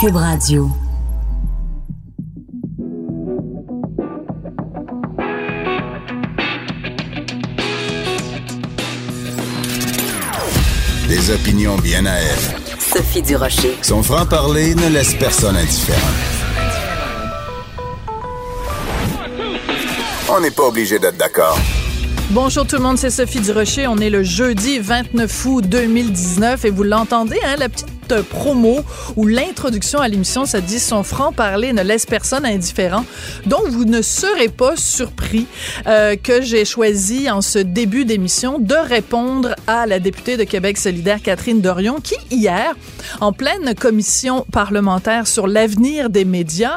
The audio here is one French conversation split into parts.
Cube Radio. Des opinions bien à elle. Sophie Durocher. Son franc-parler ne laisse personne indifférent. On n'est pas obligé d'être d'accord. Bonjour tout le monde, c'est Sophie Durocher. On est le jeudi 29 août 2019 et vous l'entendez, hein, la petite promo ou l'introduction à l'émission, ça dit son franc-parler ne laisse personne indifférent. Donc, vous ne serez pas surpris euh, que j'ai choisi en ce début d'émission de répondre à la députée de Québec solidaire, Catherine Dorion, qui hier, en pleine commission parlementaire sur l'avenir des médias,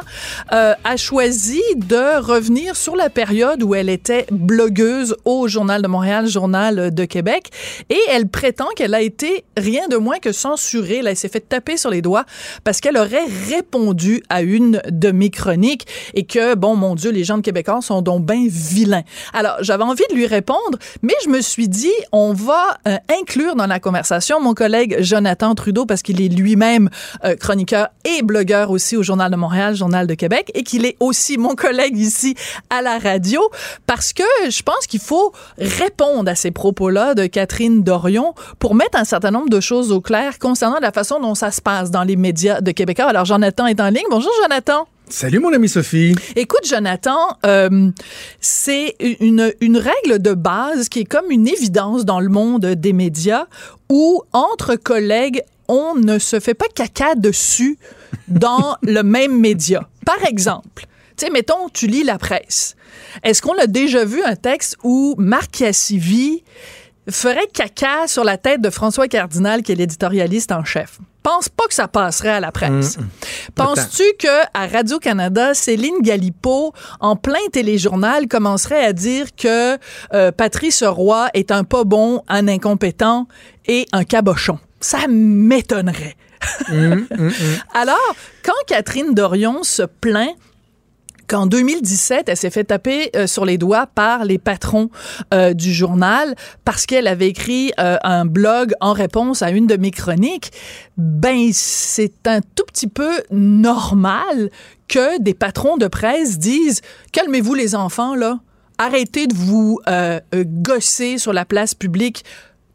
euh, a choisi de revenir sur la période où elle était blogueuse au Journal de Montréal, Journal de Québec, et elle prétend qu'elle a été rien de moins que censurée. S'est fait taper sur les doigts parce qu'elle aurait répondu à une de mes chroniques et que, bon, mon Dieu, les gens de Québécois sont donc bien vilains. Alors, j'avais envie de lui répondre, mais je me suis dit, on va euh, inclure dans la conversation mon collègue Jonathan Trudeau parce qu'il est lui-même euh, chroniqueur et blogueur aussi au Journal de Montréal, Journal de Québec, et qu'il est aussi mon collègue ici à la radio parce que je pense qu'il faut répondre à ces propos-là de Catherine Dorion pour mettre un certain nombre de choses au clair concernant la façon dont ça se passe dans les médias de Québécois. Alors, Jonathan est en ligne. Bonjour, Jonathan. Salut mon ami Sophie. Écoute Jonathan, euh, c'est une, une règle de base qui est comme une évidence dans le monde des médias où entre collègues, on ne se fait pas caca dessus dans le même média. Par exemple, tu sais, mettons, tu lis la presse. Est-ce qu'on a déjà vu un texte où Marc Cassivi ferait caca sur la tête de François Cardinal, qui est l'éditorialiste en chef. Pense pas que ça passerait à la presse. Mm, mm. Penses-tu que à Radio Canada, Céline Galipo, en plein téléjournal, commencerait à dire que euh, Patrice Roy est un pas bon, un incompétent et un cabochon? Ça m'étonnerait. Mm, Alors, quand Catherine Dorion se plaint qu'en 2017, elle s'est fait taper euh, sur les doigts par les patrons euh, du journal parce qu'elle avait écrit euh, un blog en réponse à une de mes chroniques. Ben, c'est un tout petit peu normal que des patrons de presse disent calmez-vous les enfants là, arrêtez de vous gosser sur la place publique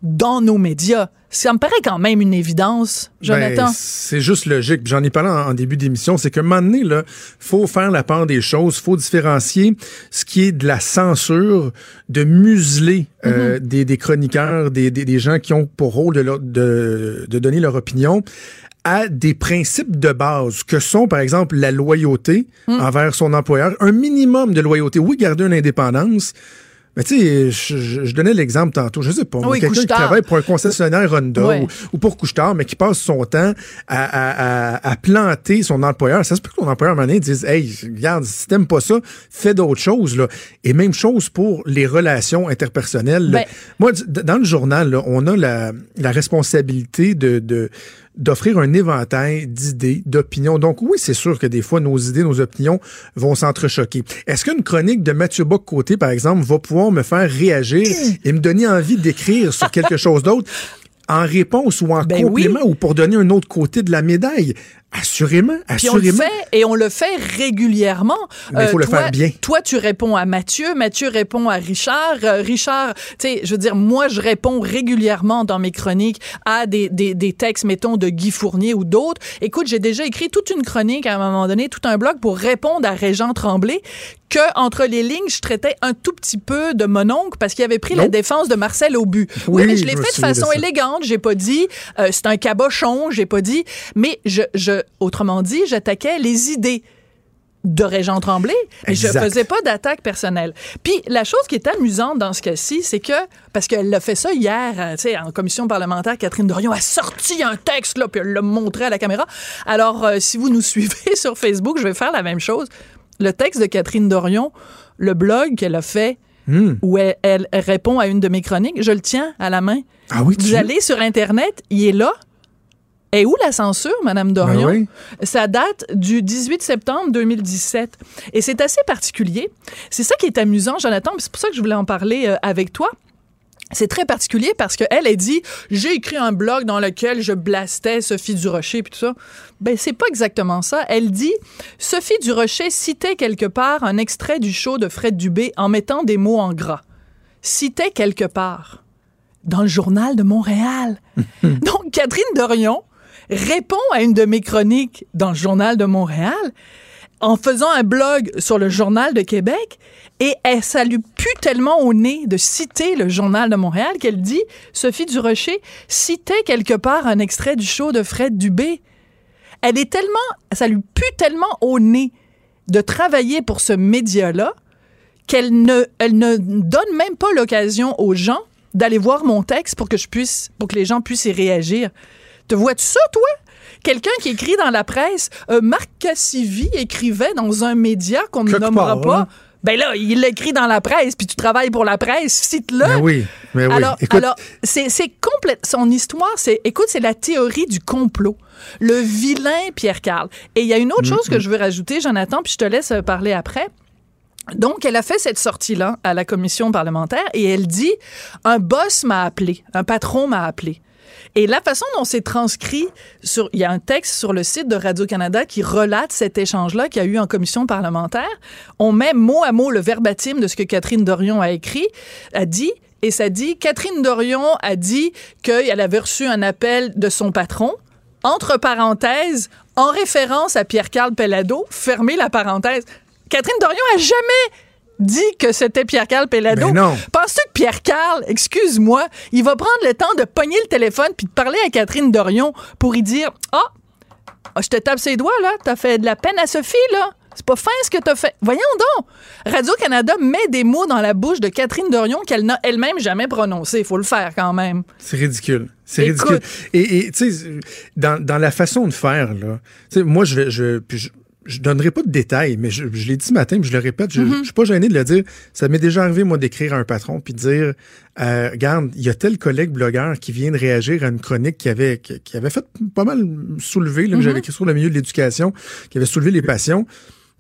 dans nos médias. Ça me paraît quand même une évidence, Jonathan. Ben, c'est juste logique. J'en ai parlé en, début d'émission. C'est qu'à un moment donné, là, faut faire la part des choses. faut différencier ce qui est de la censure, de museler euh, mhm. des, chroniqueurs, des, des, gens qui ont pour rôle de, de, de donner leur opinion, à des principes de base que sont, par exemple, la loyauté mhm. envers son employeur, un minimum de loyauté. Oui, garder une indépendance, mais tu sais, je, donnais l'exemple tantôt, je sais pas, quelqu'un qui travaille pour un concessionnaire Honda ou, pour Couchetard, mais qui passe son temps à, planter son employeur. Ça se peut que ton employeur, à un moment donné, dise Hey, regarde, si t'aimes pas ça, fais d'autres choses. Là. Et même chose pour les relations interpersonnelles. Ben Moi, dans le journal, on a la, responsabilité de, de d'offrir un éventail d'idées, d'opinions. Donc oui, c'est sûr que des fois, nos idées, nos opinions vont s'entrechoquer. Est-ce qu'une chronique de Mathieu Bock-Côté, par exemple, va pouvoir me faire réagir et me donner envie d'écrire sur quelque chose d'autre? en réponse ou en ben complément ou pour donner un autre côté de la médaille? Assurément, assurément. on le fait, et on le fait régulièrement. Mais il faut le euh, faire bien. Toi, tu réponds à Mathieu, Mathieu répond à Richard, euh, Richard, tu sais, je veux dire, moi, je réponds régulièrement dans mes chroniques à des, des, des textes, mettons, de Guy Fournier ou d'autres. Écoute, j'ai déjà écrit toute une chronique à un moment donné, tout un blog pour répondre à Régent Tremblay, que entre les lignes, je traitais un tout petit peu de mon oncle parce qu'il avait pris la défense de Marcel Aubu. Oui, mais je l'ai fait de façon élégante. J'ai pas dit euh, c'est un cabochon. J'ai pas dit, mais je, je, autrement dit, j'attaquais les idées de Régent Tremblay et je faisais pas d'attaque personnelle. Puis la chose qui est amusante dans ce cas-ci, c'est que parce qu'elle l'a fait ça hier, euh, tu sais, en commission parlementaire, Catherine Dorion a sorti un texte là puis elle l'a montré à la caméra. Alors euh, si vous nous suivez sur Facebook, je vais faire la même chose le texte de Catherine Dorion, le blog qu'elle a fait, hmm. où elle, répond à une de mes chroniques, je le tiens à la main. Ah oui, Vous allez sur Internet, il est là. Et où la censure, Madame Dorion? Ben ça date du 18 septembre 2017. Et c'est assez particulier. C'est ça qui est amusant, Jonathan. C'est pour ça que je voulais en parler euh, avec toi. c'est très particulier parce qu'elle a dit j'ai écrit un blog dans lequel je blastais Sophie Durocher puis tout ça. Ben c'est pas exactement ça. Elle dit Sophie Durocher citait quelque part un extrait du show de Fred Dubé en mettant des mots en gras. Citait quelque part dans le journal de Montréal. Donc Catherine Dorion répond à une de mes chroniques dans le journal de Montréal en faisant un blog sur le journal de Québec et elle, ça lui pue tellement au nez de citer le journal de Montréal qu'elle dit Sophie Durocher citait quelque part un extrait du show de Fred Dubé. Elle est tellement, ça lui pue tellement au nez de travailler pour ce média-là qu'elle ne, elle ne donne même pas l'occasion aux gens d'aller voir mon texte pour que je puisse, pour que les gens puissent y réagir. Te vois-tu ça, toi? Quelqu'un qui écrit dans la presse, euh, Marc Cassivi écrivait dans un média qu'on ne nommera part, pas. hein. Ben là, il l'écrit dans la presse, puis tu travailles pour la presse, cite-le. Mais oui, mais oui. Alors, Écoute, alors c'est c'est complète. Son histoire, c'est, écoute, c'est la théorie du complot. Le vilain Pierre Carl. Et il y a une autre Mm, chose que je veux rajouter, Jonathan, puis je te laisse euh, parler après. Donc, elle a fait cette sortie-là à la commission parlementaire et elle dit un boss m'a appelé, un patron m'a appelé. Et la façon dont c'est transcrit, sur, il y a un texte sur le site de Radio-Canada qui relate cet échange-là qu'il y a eu en commission parlementaire. On met mot à mot le verbatim de ce que Catherine Dorion a écrit, a dit, et ça dit, Catherine Dorion a dit qu'elle avait reçu un appel de son patron, entre parenthèses, en référence à Pierre-Carl Pellado, fermez la parenthèse. Catherine Dorion a jamais dit que c'était Pierre-Carl Pellado. Penses-tu que Pierre-Carl, excuse-moi, il va prendre le temps de pogner le téléphone puis de parler à Catherine Dorion pour y dire Ah, ah, je te tape ses doigts, là. T'as fait de la peine à Sophie, là. C'est pas fin ce que t'as fait. Voyons donc. Radio-Canada met des mots dans la bouche de Catherine Dorion qu'elle n'a elle-même jamais prononcés. Il faut le faire quand même. C'est ridicule. C'est ridicule. Et tu sais, dans, dans la façon de faire, là, tu sais, moi, je vais, je, puis je, je donnerai pas de détails, mais je, je l'ai dit ce matin, puis je le répète, je, Mm-hmm. je suis pas gêné de le dire. Ça m'est déjà arrivé, moi, d'écrire à un patron, puis de dire, euh, regarde, il y a tel collègue blogueur qui vient de réagir à une chronique qui avait, qui, qui avait fait pas mal soulever, là, Mm-hmm. j'avais écrit sur le milieu de l'éducation, qui avait soulevé les passions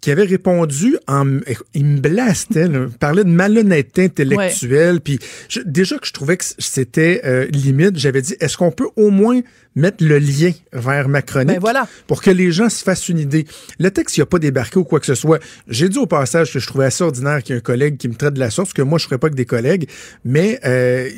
qui avait répondu en il me blastait là, parlait de malhonnêteté intellectuelle puis déjà que je trouvais que c'était euh, limite j'avais dit est-ce qu'on peut au moins mettre le lien vers ma chronique Ben voilà. pour que les gens se fassent une idée? Le texte il a pas débarqué ou quoi que ce soit j'ai dit au passage que je trouvais assez ordinaire qu'il y ait un collègue qui me traite de la sorte que moi je ferais pas que des collègues mais euh,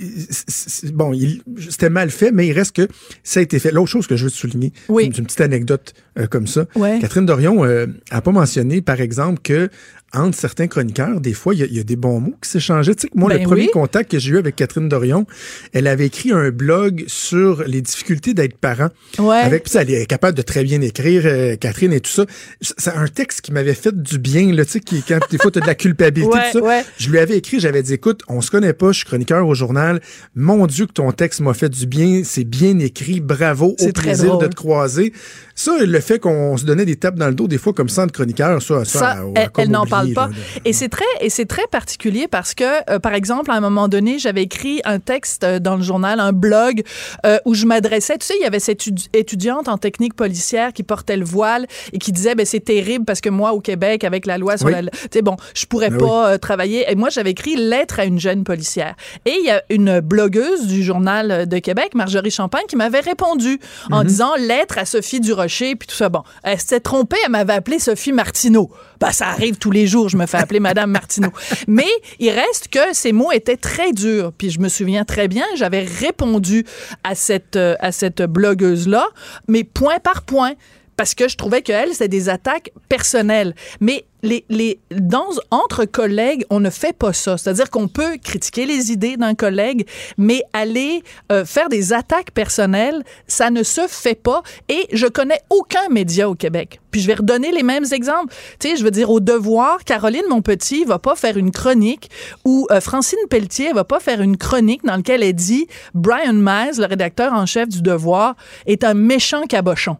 bon il- c'était mal fait mais il reste que ça a été fait l'autre chose que je veux te souligner Oui. c'est une petite anecdote euh, comme ça Ouais. Catherine Dorion euh, a pas mentionné, par exemple, que entre certains chroniqueurs, des fois, il y a- il y, a des bons mots qui s'échangeaient. Tu sais que moi, Ben le premier oui. contact que j'ai eu avec Catherine Dorion, elle avait écrit un blog sur les difficultés d'être parent. Ouais. Avec, puis elle est capable de très bien écrire, euh, Catherine et tout ça. C'est un texte qui m'avait fait du bien, là, tu sais, qui, quand des fois, t'as de la culpabilité, Ouais, tout ça. ouais. Je lui avais écrit, j'avais dit, écoute, on se connaît pas, je suis chroniqueur au journal. Mon Dieu, que ton texte m'a fait du bien, c'est bien écrit, bravo, au C'est très plaisir de drôle. te croiser. Ça, le fait qu'on se donnait des tapes dans le dos, des fois, comme ça, de chroniqueur, ça, ça, Ça, elle, elle n'en parle pas. là, de- Et c'est très, et c'est très particulier parce que, euh, par exemple, à un moment donné, j'avais écrit un texte euh, dans le journal, un blog, euh, où je m'adressais. Tu sais, il y avait cette étu- étudiante en technique policière qui portait le voile et qui disait, ben c'est terrible parce que moi, au Québec, avec la loi sur Oui. la, tu sais, bon, je pourrais Ben pas travailler. Et moi, j'avais écrit lettre à une jeune policière. Et il y a une blogueuse du journal de Québec, Marjorie Champagne, qui m'avait répondu en disant lettre à Sophie Durocher puis tout ça. Bon, elle s'était trompée, elle m'avait appelé Sophie Martineau. Ben, ça arrive tous les jours, je me fais appeler Madame Martineau. Mais il reste que ces mots étaient très durs. Puis je me souviens très bien, j'avais répondu à cette, euh, à cette blogueuse-là, mais point par point parce que je trouvais qu'elle, c'était des attaques personnelles. Mais les, les, dans, entre collègues, on ne fait pas ça. C'est-à-dire qu'on peut critiquer les idées d'un collègue, mais aller euh, faire des attaques personnelles, ça ne se fait pas. Et je connais aucun média au Québec. Puis je vais redonner les mêmes exemples. Tu sais, je veux dire, au devoir, Caroline Monpetit va pas faire une chronique ou euh, Francine Pelletier va pas faire une chronique dans laquelle elle dit Brian Mize, le rédacteur en chef du devoir, est un méchant cabochon.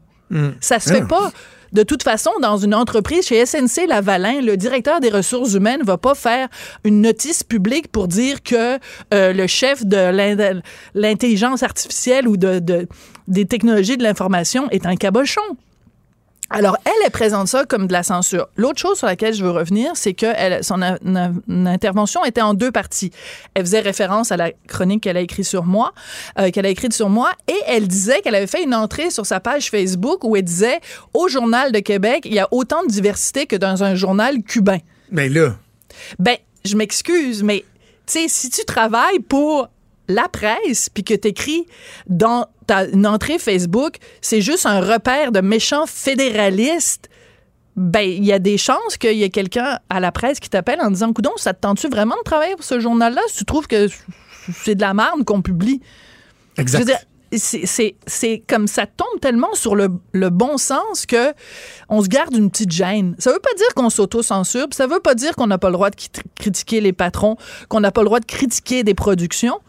Ça se fait Ah. pas. De toute façon, dans une entreprise chez SNC Lavalin, le directeur des ressources humaines va pas faire une notice publique pour dire que euh, le chef de l'in- l'intelligence artificielle ou de, de- des technologies de l'information est un cabochon. Alors, elle, elle présente ça comme de la censure. L'autre chose sur laquelle je veux revenir, c'est que elle, son a- intervention était en deux parties. Elle faisait référence à la chronique qu'elle a écrite sur moi, euh, qu'elle a écrite sur moi, et elle disait qu'elle avait fait une entrée sur sa page Facebook où elle disait au Journal de Québec, il y a autant de diversité que dans un journal cubain. Mais là, Ben, je m'excuse, mais tu sais, si tu travailles pour la presse puis que tu écris dans ta une entrée Facebook, c'est juste un repère de méchants fédéralistes. Ben, il y a des chances qu'il y ait quelqu'un à la presse qui t'appelle en disant Coudon, ça te tente-tu vraiment de travailler pour ce journal-là? Si tu trouves que c'est de la merde qu'on publie? Exact. c'est- comme ça tombe tellement sur le, le bon sens que on se garde une petite gêne. Ça veut pas dire qu'on s'auto-censure, ça veut pas dire qu'on n'a pas le droit de crit- critiquer les patrons, qu'on n'a pas le droit de critiquer des productions,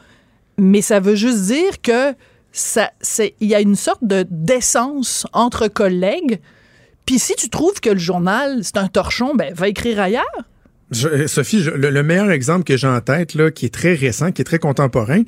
mais ça veut juste dire que c'est il y a une sorte de d'essence entre collègues. Puis si tu trouves que le journal c'est un torchon, ben va écrire ailleurs. Je- Sophie, le, le meilleur exemple que j'ai en tête, là, qui est très récent, qui est très contemporain,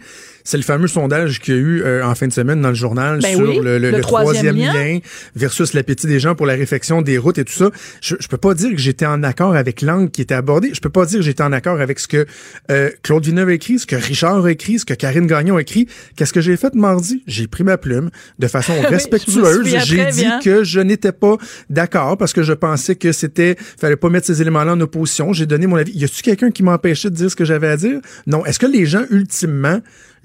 c'est le fameux sondage qu'il y a eu euh, en fin de semaine dans le journal Ben sur oui, le, le- le troisième lien. lien. versus l'appétit des gens pour la réfection des routes et tout ça. Je, je peux pas dire que j'étais en accord avec l'angle qui était abordé. Je peux pas dire que j'étais en accord avec ce que euh, Claude Villeneuve a écrit, ce que Richard a écrit, ce que Karine Gagnon a écrit. Qu'est-ce que j'ai fait mardi? J'ai pris ma plume de façon respectueuse. J'ai dit bien. que je n'étais pas d'accord parce que je pensais que c'était fallait pas mettre ces éléments-là en opposition. J'ai donné mon avis. Y a-tu quelqu'un qui m'empêchait de dire ce que j'avais à dire? Non. Est-ce que les gens ultimement,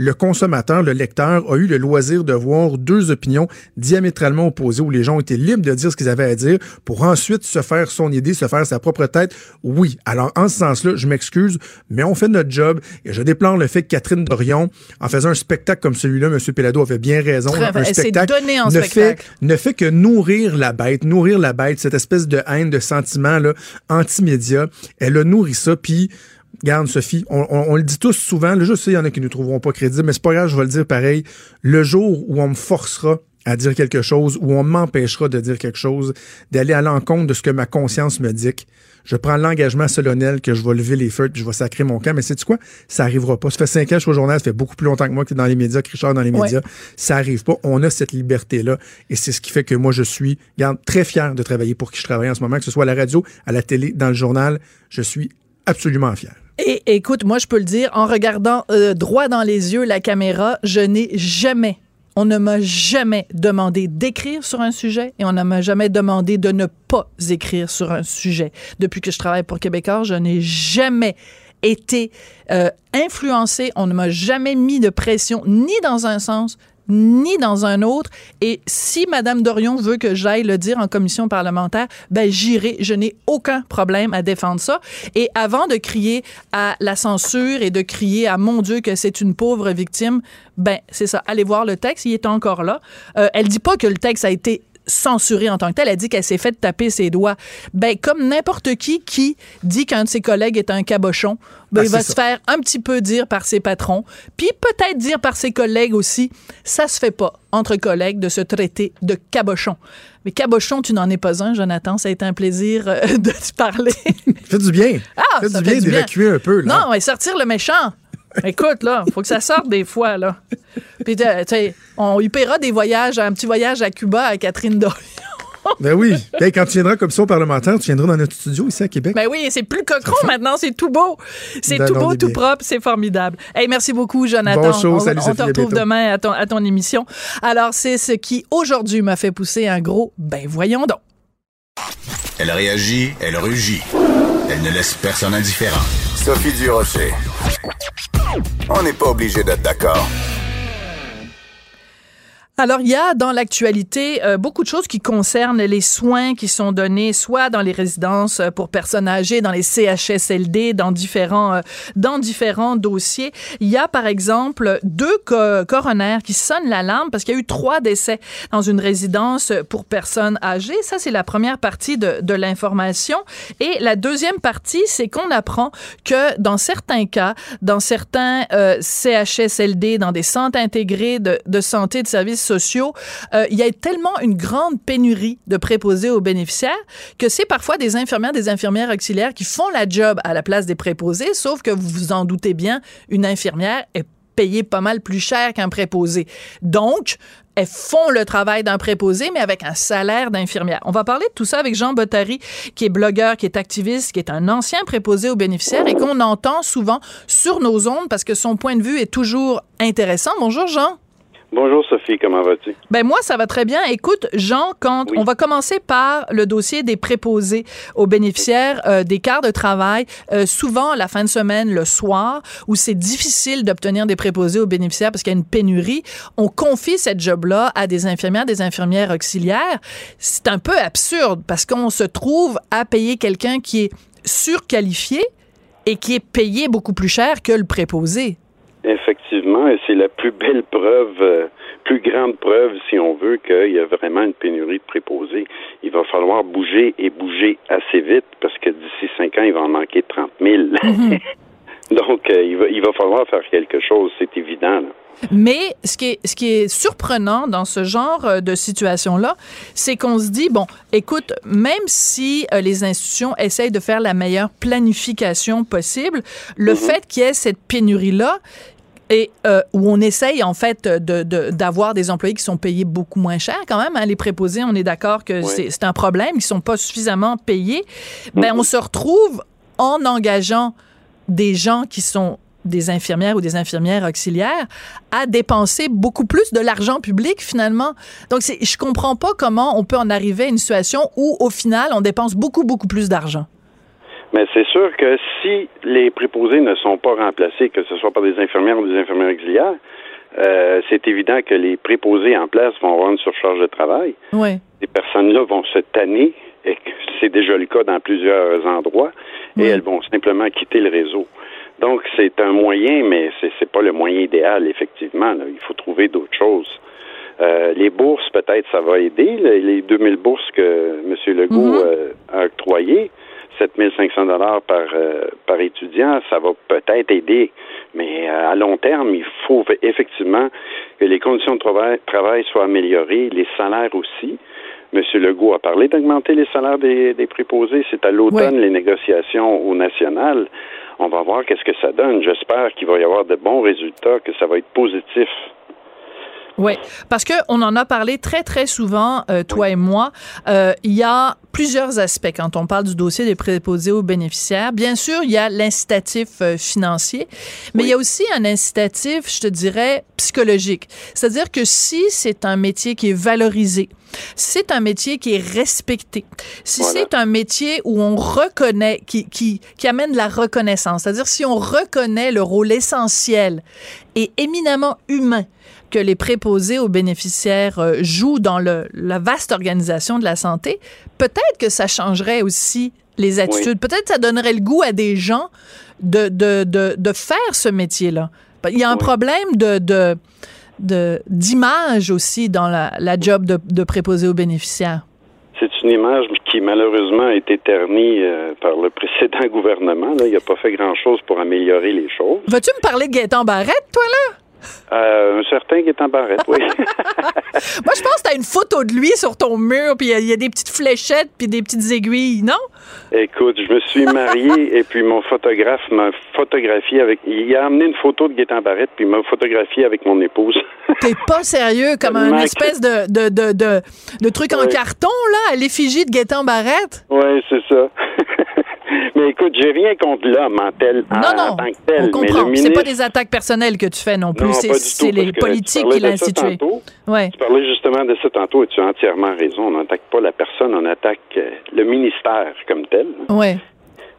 le consommateur, le lecteur, a eu le loisir de voir deux opinions diamétralement opposées où les gens été libres de dire ce qu'ils avaient à dire pour ensuite se faire son idée, se faire sa propre tête Oui. Alors en ce sens-là, je m'excuse, mais on fait notre job et je déplore le fait que Catherine Dorion, en faisant un spectacle comme celui-là, M. Pelado avait bien raison. Très un spectacle donnée en ne spectacle. fait ne fait que nourrir la bête, nourrir la bête, cette espèce de haine, de sentiment là, anti-média. Elle a nourri ça, puis Regarde, Sophie, on, on- on le dit tous souvent, là, je sais, il y en a qui nous trouveront pas crédibles, mais c'est pas grave, je vais le dire pareil. Le jour où on me forcera à dire quelque chose, où on m'empêchera de dire quelque chose, d'aller à l'encontre de ce que ma conscience me dicte, je prends l'engagement solennel que je vais lever les feux puis je vais sacrer mon camp. Mais c'est quoi? Ça arrivera pas. Ça fait cinq ans que je suis au journal, ça fait beaucoup plus longtemps que moi que dans les médias, que Richard dans les Ouais. médias. Ça arrive pas. On a cette liberté-là. Et c'est ce qui fait que moi, je suis, regarde, très fier de travailler pour qui je travaille en ce moment, que ce soit à la radio, à la télé, dans le journal. Je suis absolument fier. Et écoute, moi, je peux le dire, en regardant euh, droit dans les yeux la caméra, je n'ai jamais, on ne m'a jamais demandé d'écrire sur un sujet et on ne m'a jamais demandé de ne pas écrire sur un sujet. Depuis que je travaille pour Québécois, je n'ai jamais été euh, influencé, on ne m'a jamais mis de pression ni dans un sens ni dans un autre. Et si Madame Dorion veut que j'aille le dire en commission parlementaire, ben j'irai. Je n'ai aucun problème à défendre ça. Et avant de crier à la censure et de crier à mon Dieu que c'est une pauvre victime, ben c'est ça. Allez voir le texte, il est encore là. Euh, elle dit pas que le texte a été censurée en tant que telle. Elle dit qu'elle s'est fait taper ses doigts. Ben, comme n'importe qui qui dit qu'un de ses collègues est un cabochon, ben, Ah, il va se faire un petit peu dire par ses patrons, puis peut-être dire par ses collègues aussi. Ça se fait pas entre collègues de se traiter de cabochon. Mais cabochon, tu n'en es pas un, Jonathan. Ça a été un plaisir euh, de te parler. Fait du bien. Ah, fait ça du fait bien du bien. d'évacuer un peu. Là. Non, et sortir le méchant. Écoute, là, faut que ça sorte des fois, là. Puis, tu sais, on lui paiera des voyages, un petit voyage à Cuba à Catherine Dorion. Ben oui. Hey, quand tu viendras comme ça au parlementaire, tu viendras dans notre studio ici à Québec. Ben oui, c'est plus cochon maintenant, c'est tout beau. C'est tout beau, tout propre, c'est formidable. Hey, merci beaucoup, Jonathan. Bonjour, on, salut, on te retrouve demain à ton, à ton émission. Alors, c'est ce qui, aujourd'hui, m'a fait pousser un gros « ben voyons donc ». Elle réagit, elle rugit. Elle ne laisse personne indifférent. Sophie Durocher. On n'est pas obligé d'être d'accord. Alors, il y a dans l'actualité euh, beaucoup de choses qui concernent les soins qui sont donnés, soit dans les résidences euh, pour personnes âgées, dans les CHSLD, dans différents, euh, dans différents dossiers. Il y a, par exemple, deux co- coronaires qui sonnent l'alarme parce qu'il y a eu trois décès dans une résidence pour personnes âgées. Ça, c'est la première partie de, de l'information. Et la deuxième partie, c'est qu'on apprend que dans certains cas, dans certains euh, CHSLD, dans des centres intégrés de, de santé de services sociaux, euh, il y a tellement une grande pénurie de préposés aux bénéficiaires que c'est parfois des infirmières, des infirmières auxiliaires qui font la job à la place des préposés, sauf que vous vous en doutez bien, une infirmière est payée pas mal plus cher qu'un préposé. Donc, elles font le travail d'un préposé, mais avec un salaire d'infirmière. On va parler de tout ça avec Jean Bottary, qui est blogueur, qui est activiste, qui est un ancien préposé aux bénéficiaires et qu'on entend souvent sur nos ondes parce que son point de vue est toujours intéressant. Bonjour Jean. Bonjour Sophie, comment vas-tu? Ben moi, ça va très bien. Écoute, Jean, quand on va commencer par le dossier des préposés aux bénéficiaires euh, des quarts de travail, euh, souvent la fin de semaine, le soir, où c'est difficile d'obtenir des préposés aux bénéficiaires parce qu'il y a une pénurie, on confie cette job-là à des infirmières, des infirmières auxiliaires. C'est un peu absurde parce qu'on se trouve à payer quelqu'un qui est surqualifié et qui est payé beaucoup plus cher que le préposé. Effectivement, et c'est la plus belle preuve, euh, plus grande preuve, si on veut, qu'il y a vraiment une pénurie de préposés. Il va falloir bouger et bouger assez vite parce que d'ici cinq ans, il va en manquer 30 000. Mhm. Donc, euh, il, va, il va falloir faire quelque chose, c'est évident. Mais ce qui, est, ce qui est surprenant dans ce genre euh, de situation-là, c'est qu'on se dit, bon, écoute, même si les institutions essayent de faire la meilleure planification possible, le mhm. fait qu'il y ait cette pénurie-là, et euh, où on essaye en fait d'avoir des employés qui sont payés beaucoup moins cher quand même. Hein, les préposés, on est d'accord que c'est un problème, ils sont pas suffisamment payés. Ben on se retrouve en engageant des gens qui sont des infirmières ou des infirmières auxiliaires à dépenser beaucoup plus de l'argent public finalement. Donc je comprends pas comment on peut en arriver à une situation où au final on dépense beaucoup beaucoup plus d'argent. Mais c'est sûr que si les préposés ne sont pas remplacés, que ce soit par des infirmières ou des infirmières auxiliaires, euh, c'est évident que les préposés en place vont avoir une surcharge de travail. Oui. Ces personnes-là vont se tanner, et c'est déjà le cas dans plusieurs endroits, et elles vont simplement quitter le réseau. Donc, c'est un moyen, mais c'est n'est pas le moyen idéal, effectivement. Il faut trouver d'autres choses. Euh, les bourses, peut-être, ça va aider. Les 2000 bourses que M. Legault mm-hmm. euh, a octroyées, 7500 dollars par euh, par étudiant, ça va peut-être aider, mais euh, à long terme, il faut effectivement que les conditions de travail, travail soient améliorées, les salaires aussi. Monsieur Legault a parlé d'augmenter les salaires des, des préposés. C'est à l'automne les négociations au national. On va voir qu'est-ce que ça donne. J'espère qu'il va y avoir de bons résultats, que ça va être positif. Oui, parce que on en a parlé très très souvent, euh, toi et moi. Euh, il y a plusieurs aspects quand on parle du dossier des préposés aux bénéficiaires. Bien sûr, il y a l'incitatif euh, financier, mais il y a aussi un incitatif, je te dirais, psychologique. C'est-à-dire que si c'est un métier qui est valorisé, si c'est un métier qui est respecté, si c'est un métier où on reconnaît, qui, qui, qui amène de la reconnaissance, c'est-à-dire si on reconnaît le rôle essentiel et éminemment humain que les préposés aux bénéficiaires euh, jouent dans le, la vaste organisation de la santé, peut-être que ça changerait aussi les attitudes. Peut-être que ça donnerait le goût à des gens de, de, de, de faire ce métier-là. Il y a un problème de, d'image aussi dans la, la job de, de préposé aux bénéficiaires. C'est une image qui malheureusement a été ternie euh, par le précédent gouvernement. Là. Il n'a pas fait grand-chose pour améliorer les choses. Vas-tu me parler de Gaëtan Barrette, toi, là? Euh, un certain qui est en barrette, oui. Moi, je pense que tu as une photo de lui sur ton mur, puis il y, a des petites fléchettes, puis des petites aiguilles, non? Écoute, je me suis marié et puis mon photographe m'a photographié avec. Il a amené une photo de Gaétan Barrette puis m'a photographié avec mon épouse. T'es pas sérieux, comme un espèce de, de, de, de, de truc en carton, là, à l'effigie de Gaétan Barrette? Oui, c'est ça. Mais écoute, j'ai rien contre l'homme en, tel, non, non, tant que tel. On comprend. Ministre... C'est pas des attaques personnelles que tu fais non plus. C'est les politiques qui l'ont institué. Ouais. Tu parlais justement de ça tantôt et tu as entièrement raison. On n'attaque pas la personne, on attaque euh, le ministère comme tel. Ouais.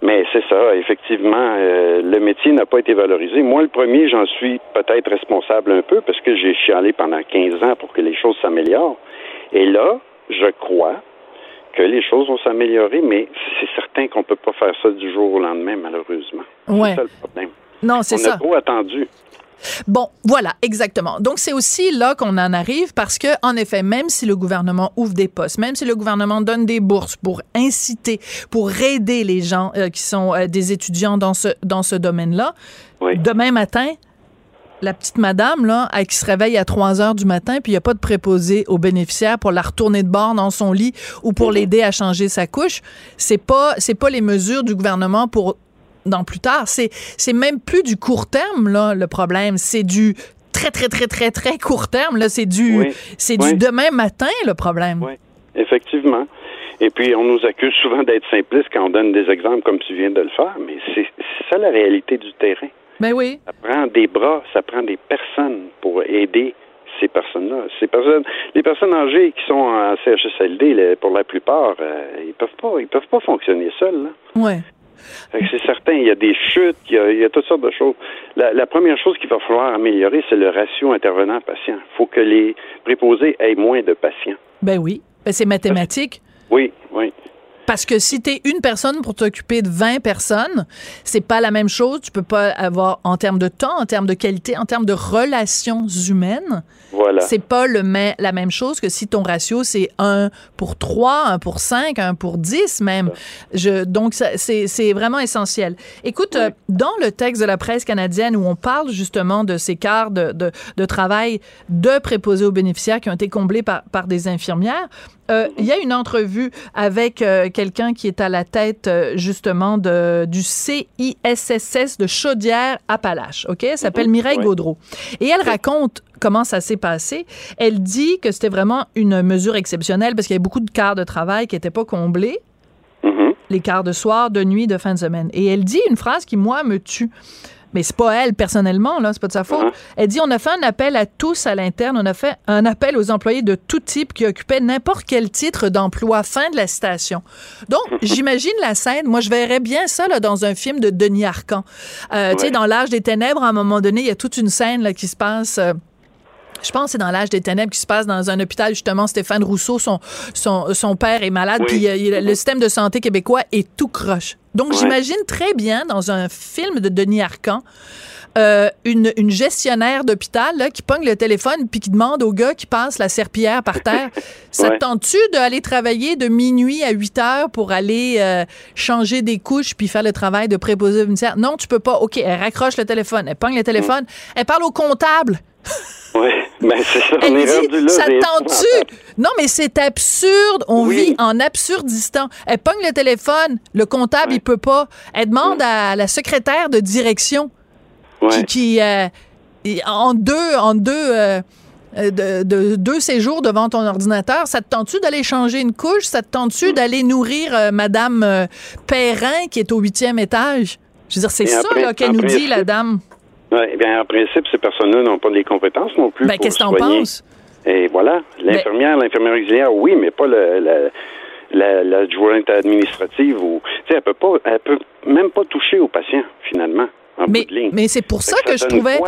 Mais c'est ça, effectivement, euh, le métier n'a pas été valorisé. Moi, le premier, j'en suis peut-être responsable un peu parce que j'ai chialé pendant 15 ans pour que les choses s'améliorent. Et là, je crois que les choses vont s'améliorer, mais c'est certain qu'on ne peut pas faire ça du jour au lendemain, malheureusement. Ouais. C'est ça le problème. Non, c'est ça. On a trop attendu. Bon, voilà, exactement. Donc c'est aussi là qu'on en arrive parce que en effet, même si le gouvernement ouvre des postes, même si le gouvernement donne des bourses pour inciter, pour aider les gens euh, qui sont euh, des étudiants dans ce dans ce domaine-là, demain matin, la petite madame là, qui se réveille à 3 heures du matin, puis il n'y a pas de préposé aux bénéficiaires pour la retourner de bord dans son lit ou pour mhm. l'aider à changer sa couche, c'est pas c'est pas les mesures du gouvernement pour dans plus tard. C'est c'est même plus du court terme là le problème, c'est du très, très, très, très, très court terme. Là, c'est du, c'est du demain matin, le problème. Oui, effectivement. Et puis, on nous accuse souvent d'être simplistes quand on donne des exemples comme tu viens de le faire, mais c'est ça la réalité du terrain. Ben oui. Ça prend des bras, ça prend des personnes pour aider ces personnes-là. Ces personnes, les personnes âgées qui sont en CHSLD, pour la plupart, euh, ils peuvent pas, ils peuvent pas fonctionner seuls. Ouais. C'est certain, il y a des chutes, il y a, il y a toutes sortes de choses. La, la première chose qu'il va falloir améliorer, c'est le ratio intervenant-patient. Il faut que les préposés aient moins de patients. Ben oui, ben c'est mathématique. Oui, oui. Parce que si tu es une personne pour t'occuper de 20 personnes, c'est pas la même chose. Tu peux pas avoir en termes de temps, en termes de qualité, en termes de relations humaines. Voilà. C'est pas le la même chose que si ton ratio c'est 1 pour 3, 1 pour 5, 1 pour 10 même. Je, donc c'est vraiment essentiel. Écoute, euh, dans le texte de la presse canadienne où on parle justement de ces quarts de, de, de travail de préposés aux bénéficiaires qui ont été comblés par, par des infirmières, euh, il y a une entrevue avec euh, quelqu'un qui est à la tête euh, justement de, du CISSS de Chaudière-Appalaches. OK? Elle s'appelle mhm. Mireille Gaudreau. Et elle raconte comment ça s'est passé. Elle dit que c'était vraiment une mesure exceptionnelle parce qu'il y avait beaucoup de quarts de travail qui n'étaient pas comblés. Mhm. Les quarts de soir, de nuit, de fin de semaine. Et elle dit une phrase qui, moi, me tue mais c'est pas elle personnellement, là, c'est pas de sa faute. Uh-huh. Elle dit on a fait un appel à tous à l'interne, on a fait un appel aux employés de tout type qui occupaient n'importe quel titre d'emploi. Fin de la citation. Donc, j'imagine la scène. Moi, je verrais bien ça là, dans un film de Denis Arcan. Euh, Tu sais, dans l'âge des ténèbres, à un moment donné, il y a toute une scène là, qui se passe. Euh, je pense que c'est dans l'âge des ténèbres qui se passe dans un hôpital, justement, Stéphane Rousseau, son, son, son père est malade, puis euh, le système de santé québécois est tout croche. Donc, j'imagine très bien dans un film de Denis Arcan, euh, une, une, gestionnaire d'hôpital qui pogne le téléphone puis qui demande au gars qui passe la serpillière par terre Ça te tente-tu d'aller travailler de minuit à 8 heures pour aller euh, changer des couches puis faire le travail de préposé ministère Non, tu peux pas. OK, elle raccroche le téléphone, elle pogne le téléphone, elle parle au comptable. Oui, ben, c'est ça. on est rendu là. Ça tente-tu? Non, mais c'est absurde. On vit en absurdistan. Elle pogne le téléphone, le comptable, il peut pas. Elle demande à la secrétaire de direction qui, euh, en deux, en deux, euh, de, deux séjours devant ton ordinateur, ça te tente-tu d'aller changer une couche? Ça te tente-tu d'aller nourrir euh, Madame Perrin qui est au huitième étage? Je veux dire, c'est ça qu'elle nous dit, la dame. Oui, bien, en principe, ces personnes-là n'ont pas les compétences non plus. Ben, qu'est-ce que t'en penses? Et voilà. L'infirmière, l'infirmière auxiliaire, oui, mais pas le, la, la, jointe administrative ou tu sais elle peut pas elle peut même pas toucher au patient finalement en mais, bout de ligne. mais c'est pour ça, que, je trouvais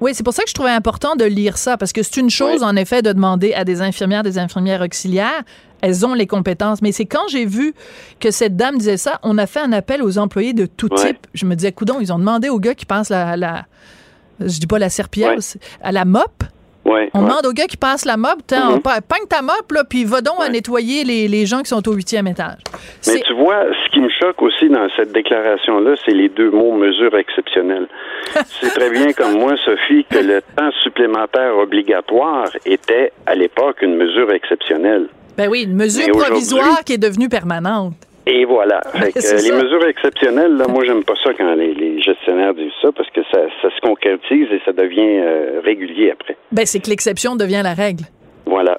oui, c'est pour ça que je trouvais important de lire ça parce que c'est une chose en effet de demander à des infirmières, des infirmières auxiliaires, elles ont les compétences, mais c'est quand j'ai vu que cette dame disait ça, on a fait un appel aux employés de tout type. Je me disais coudon, ils ont demandé aux gars qui passent la, la je dis pas la serpillière, à la mop on demande au gars qui passe la mop, mm ta mop, là, puis va donc à nettoyer les, les, gens qui sont au huitième étage. Mais tu vois, ce qui me choque aussi dans cette déclaration-là, c'est les deux mots mesure exceptionnelle. c'est très bien comme moi, Sophie, que le temps supplémentaire obligatoire était, à l'époque, une mesure exceptionnelle. Ben oui, une mesure provisoire qui est devenue permanente. Et voilà. les mesures exceptionnelles, là, moi, j'aime pas ça quand les, gestionnaires disent ça parce que ça, se concrétise et ça devient euh, régulier après. Ben, c'est que l'exception devient la règle. Voilà,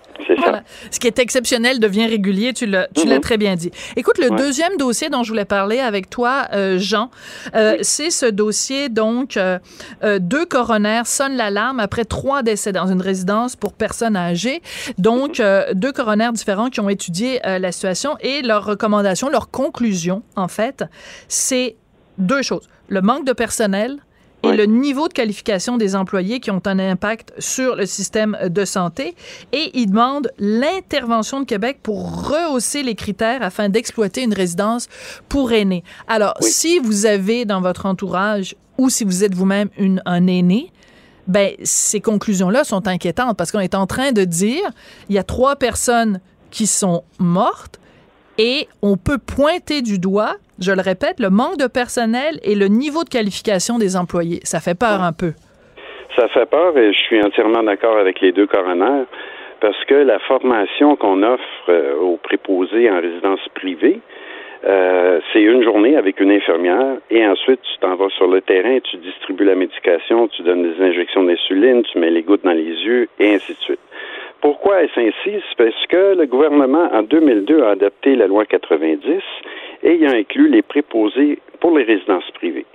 Ce qui est exceptionnel devient régulier, tu l'as, tu l'as mhm. très bien dit. Écoute, le deuxième dossier dont je voulais parler avec toi, euh, Jean, euh, c'est ce dossier, donc, euh, deux coronaires sonnent l'alarme après trois décès dans une résidence pour personnes âgées. Donc, mhm. deux coronaires différents qui ont étudié la situation et leurs recommandations, leurs conclusions, en fait, c'est deux choses. Le manque de personnel, et le niveau de qualification des employés qui ont un impact sur le système de santé. Et il demande l'intervention de Québec pour rehausser les critères afin d'exploiter une résidence pour aînés. Alors, si vous avez dans votre entourage ou si vous êtes vous-même un aîné, ben, ces conclusions-là sont inquiétantes parce qu'on est en train de dire, il y a trois personnes qui sont mortes et on peut pointer du doigt je le répète, le manque de personnel et le niveau de qualification des employés. Ça fait peur un peu. Ça fait peur et je suis entièrement d'accord avec les deux coronaires parce que la formation qu'on offre euh, aux préposés en résidence privée, Euh, c'est une journée avec une infirmière et ensuite tu t'en vas sur le terrain, tu distribues la médication, tu donnes des injections d'insuline, tu mets les gouttes dans les yeux et ainsi de suite. Pourquoi est-ce ainsi? C'est parce que le gouvernement, en 2002, a adopté la loi 90 et a inclus les préposés pour les résidences privées.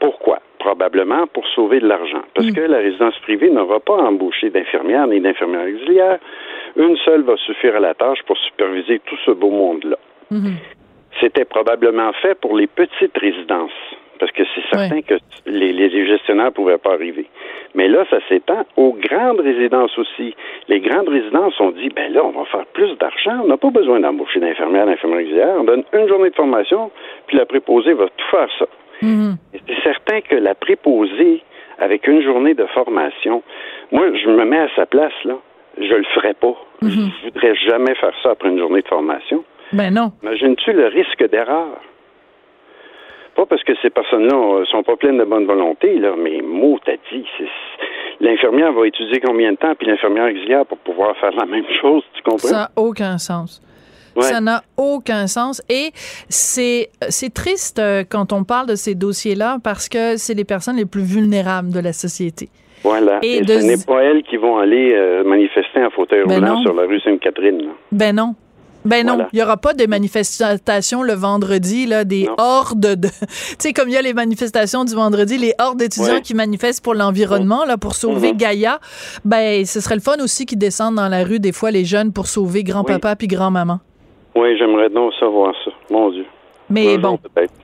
Pourquoi? Probablement pour sauver de l'argent. Parce mm. que la résidence privée n'aura pas embauché d'infirmières ni d'infirmières auxiliaires. Une seule va suffire à la tâche pour superviser tout ce beau monde-là. Mm-hmm. C'était probablement fait pour les petites résidences, parce que c'est certain que les, les, gestionnaires ne pouvaient pas arriver. Mais là, ça s'étend aux grandes résidences aussi. Les grandes résidences ont dit, ben là, on va faire plus d'argent, on n'a pas besoin d'embaucher d'infirmières, d'infirmières auxiliaires, on donne une journée de formation, puis la préposée va tout faire ça. Mm-hmm. C'est certain que la préposée, avec une journée de formation, moi, je me mets à sa place, là. Je le ferais pas. Je mm-hmm. Je voudrais jamais faire ça après une journée de formation. Ben non. Imagines-tu le risque d'erreur? Pas parce que ces personnes-là sont pas pleines de bonne volonté, là, mais mot t'as dit. L'infirmière va étudier combien de temps, puis l'infirmière auxiliaire pour pouvoir faire la même chose, tu comprends? Ça n'a aucun sens. Ça n'a aucun sens. Et c'est, c'est triste euh, quand on parle de ces dossiers-là parce que c'est les personnes les plus vulnérables de la société. Voilà. Et, ce n'est pas elles qui vont aller euh, manifester en fauteuil ben roulant sur la rue Sainte-Catherine. Ben non. Ben non, il y aura pas de manifestations le vendredi là, des hordes de, tu sais comme il y a les manifestations du vendredi, les hordes d'étudiants qui manifestent pour l'environnement là, pour sauver mm-hmm. Gaïa. Ben ce serait le fun aussi qu'ils descendent dans la rue des fois les jeunes pour sauver grand-papa puis grand-maman. Oui, j'aimerais donc savoir ça. Mon Dieu. Mais bon,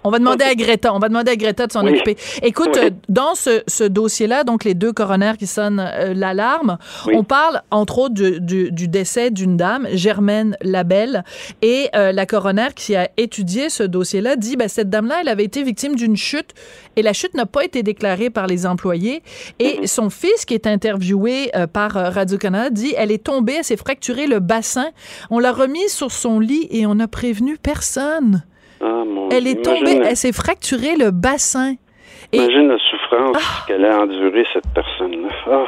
on va demander à Greta, on va demander à Greta de s'en occuper. Écoute, dans ce, dossier-là, donc les deux coronaires qui sonnent euh, l'alarme, on parle entre autres du, décès d'une dame, Germaine Labelle, et euh, la coroner qui a étudié ce dossier-là dit, ben, cette dame-là, elle avait été victime d'une chute et la chute n'a pas été déclarée par les employés. Et mm-hmm. son fils, qui est interviewé euh, par Radio-Canada, dit, elle est tombée, elle s'est fracturé le bassin, on l'a remise sur son lit et on n'a prévenu personne. Ah, elle est tombée, elle s'est fracturée le bassin. Imagine la souffrance ah! qu'elle a endurée, cette personne-là. Oh,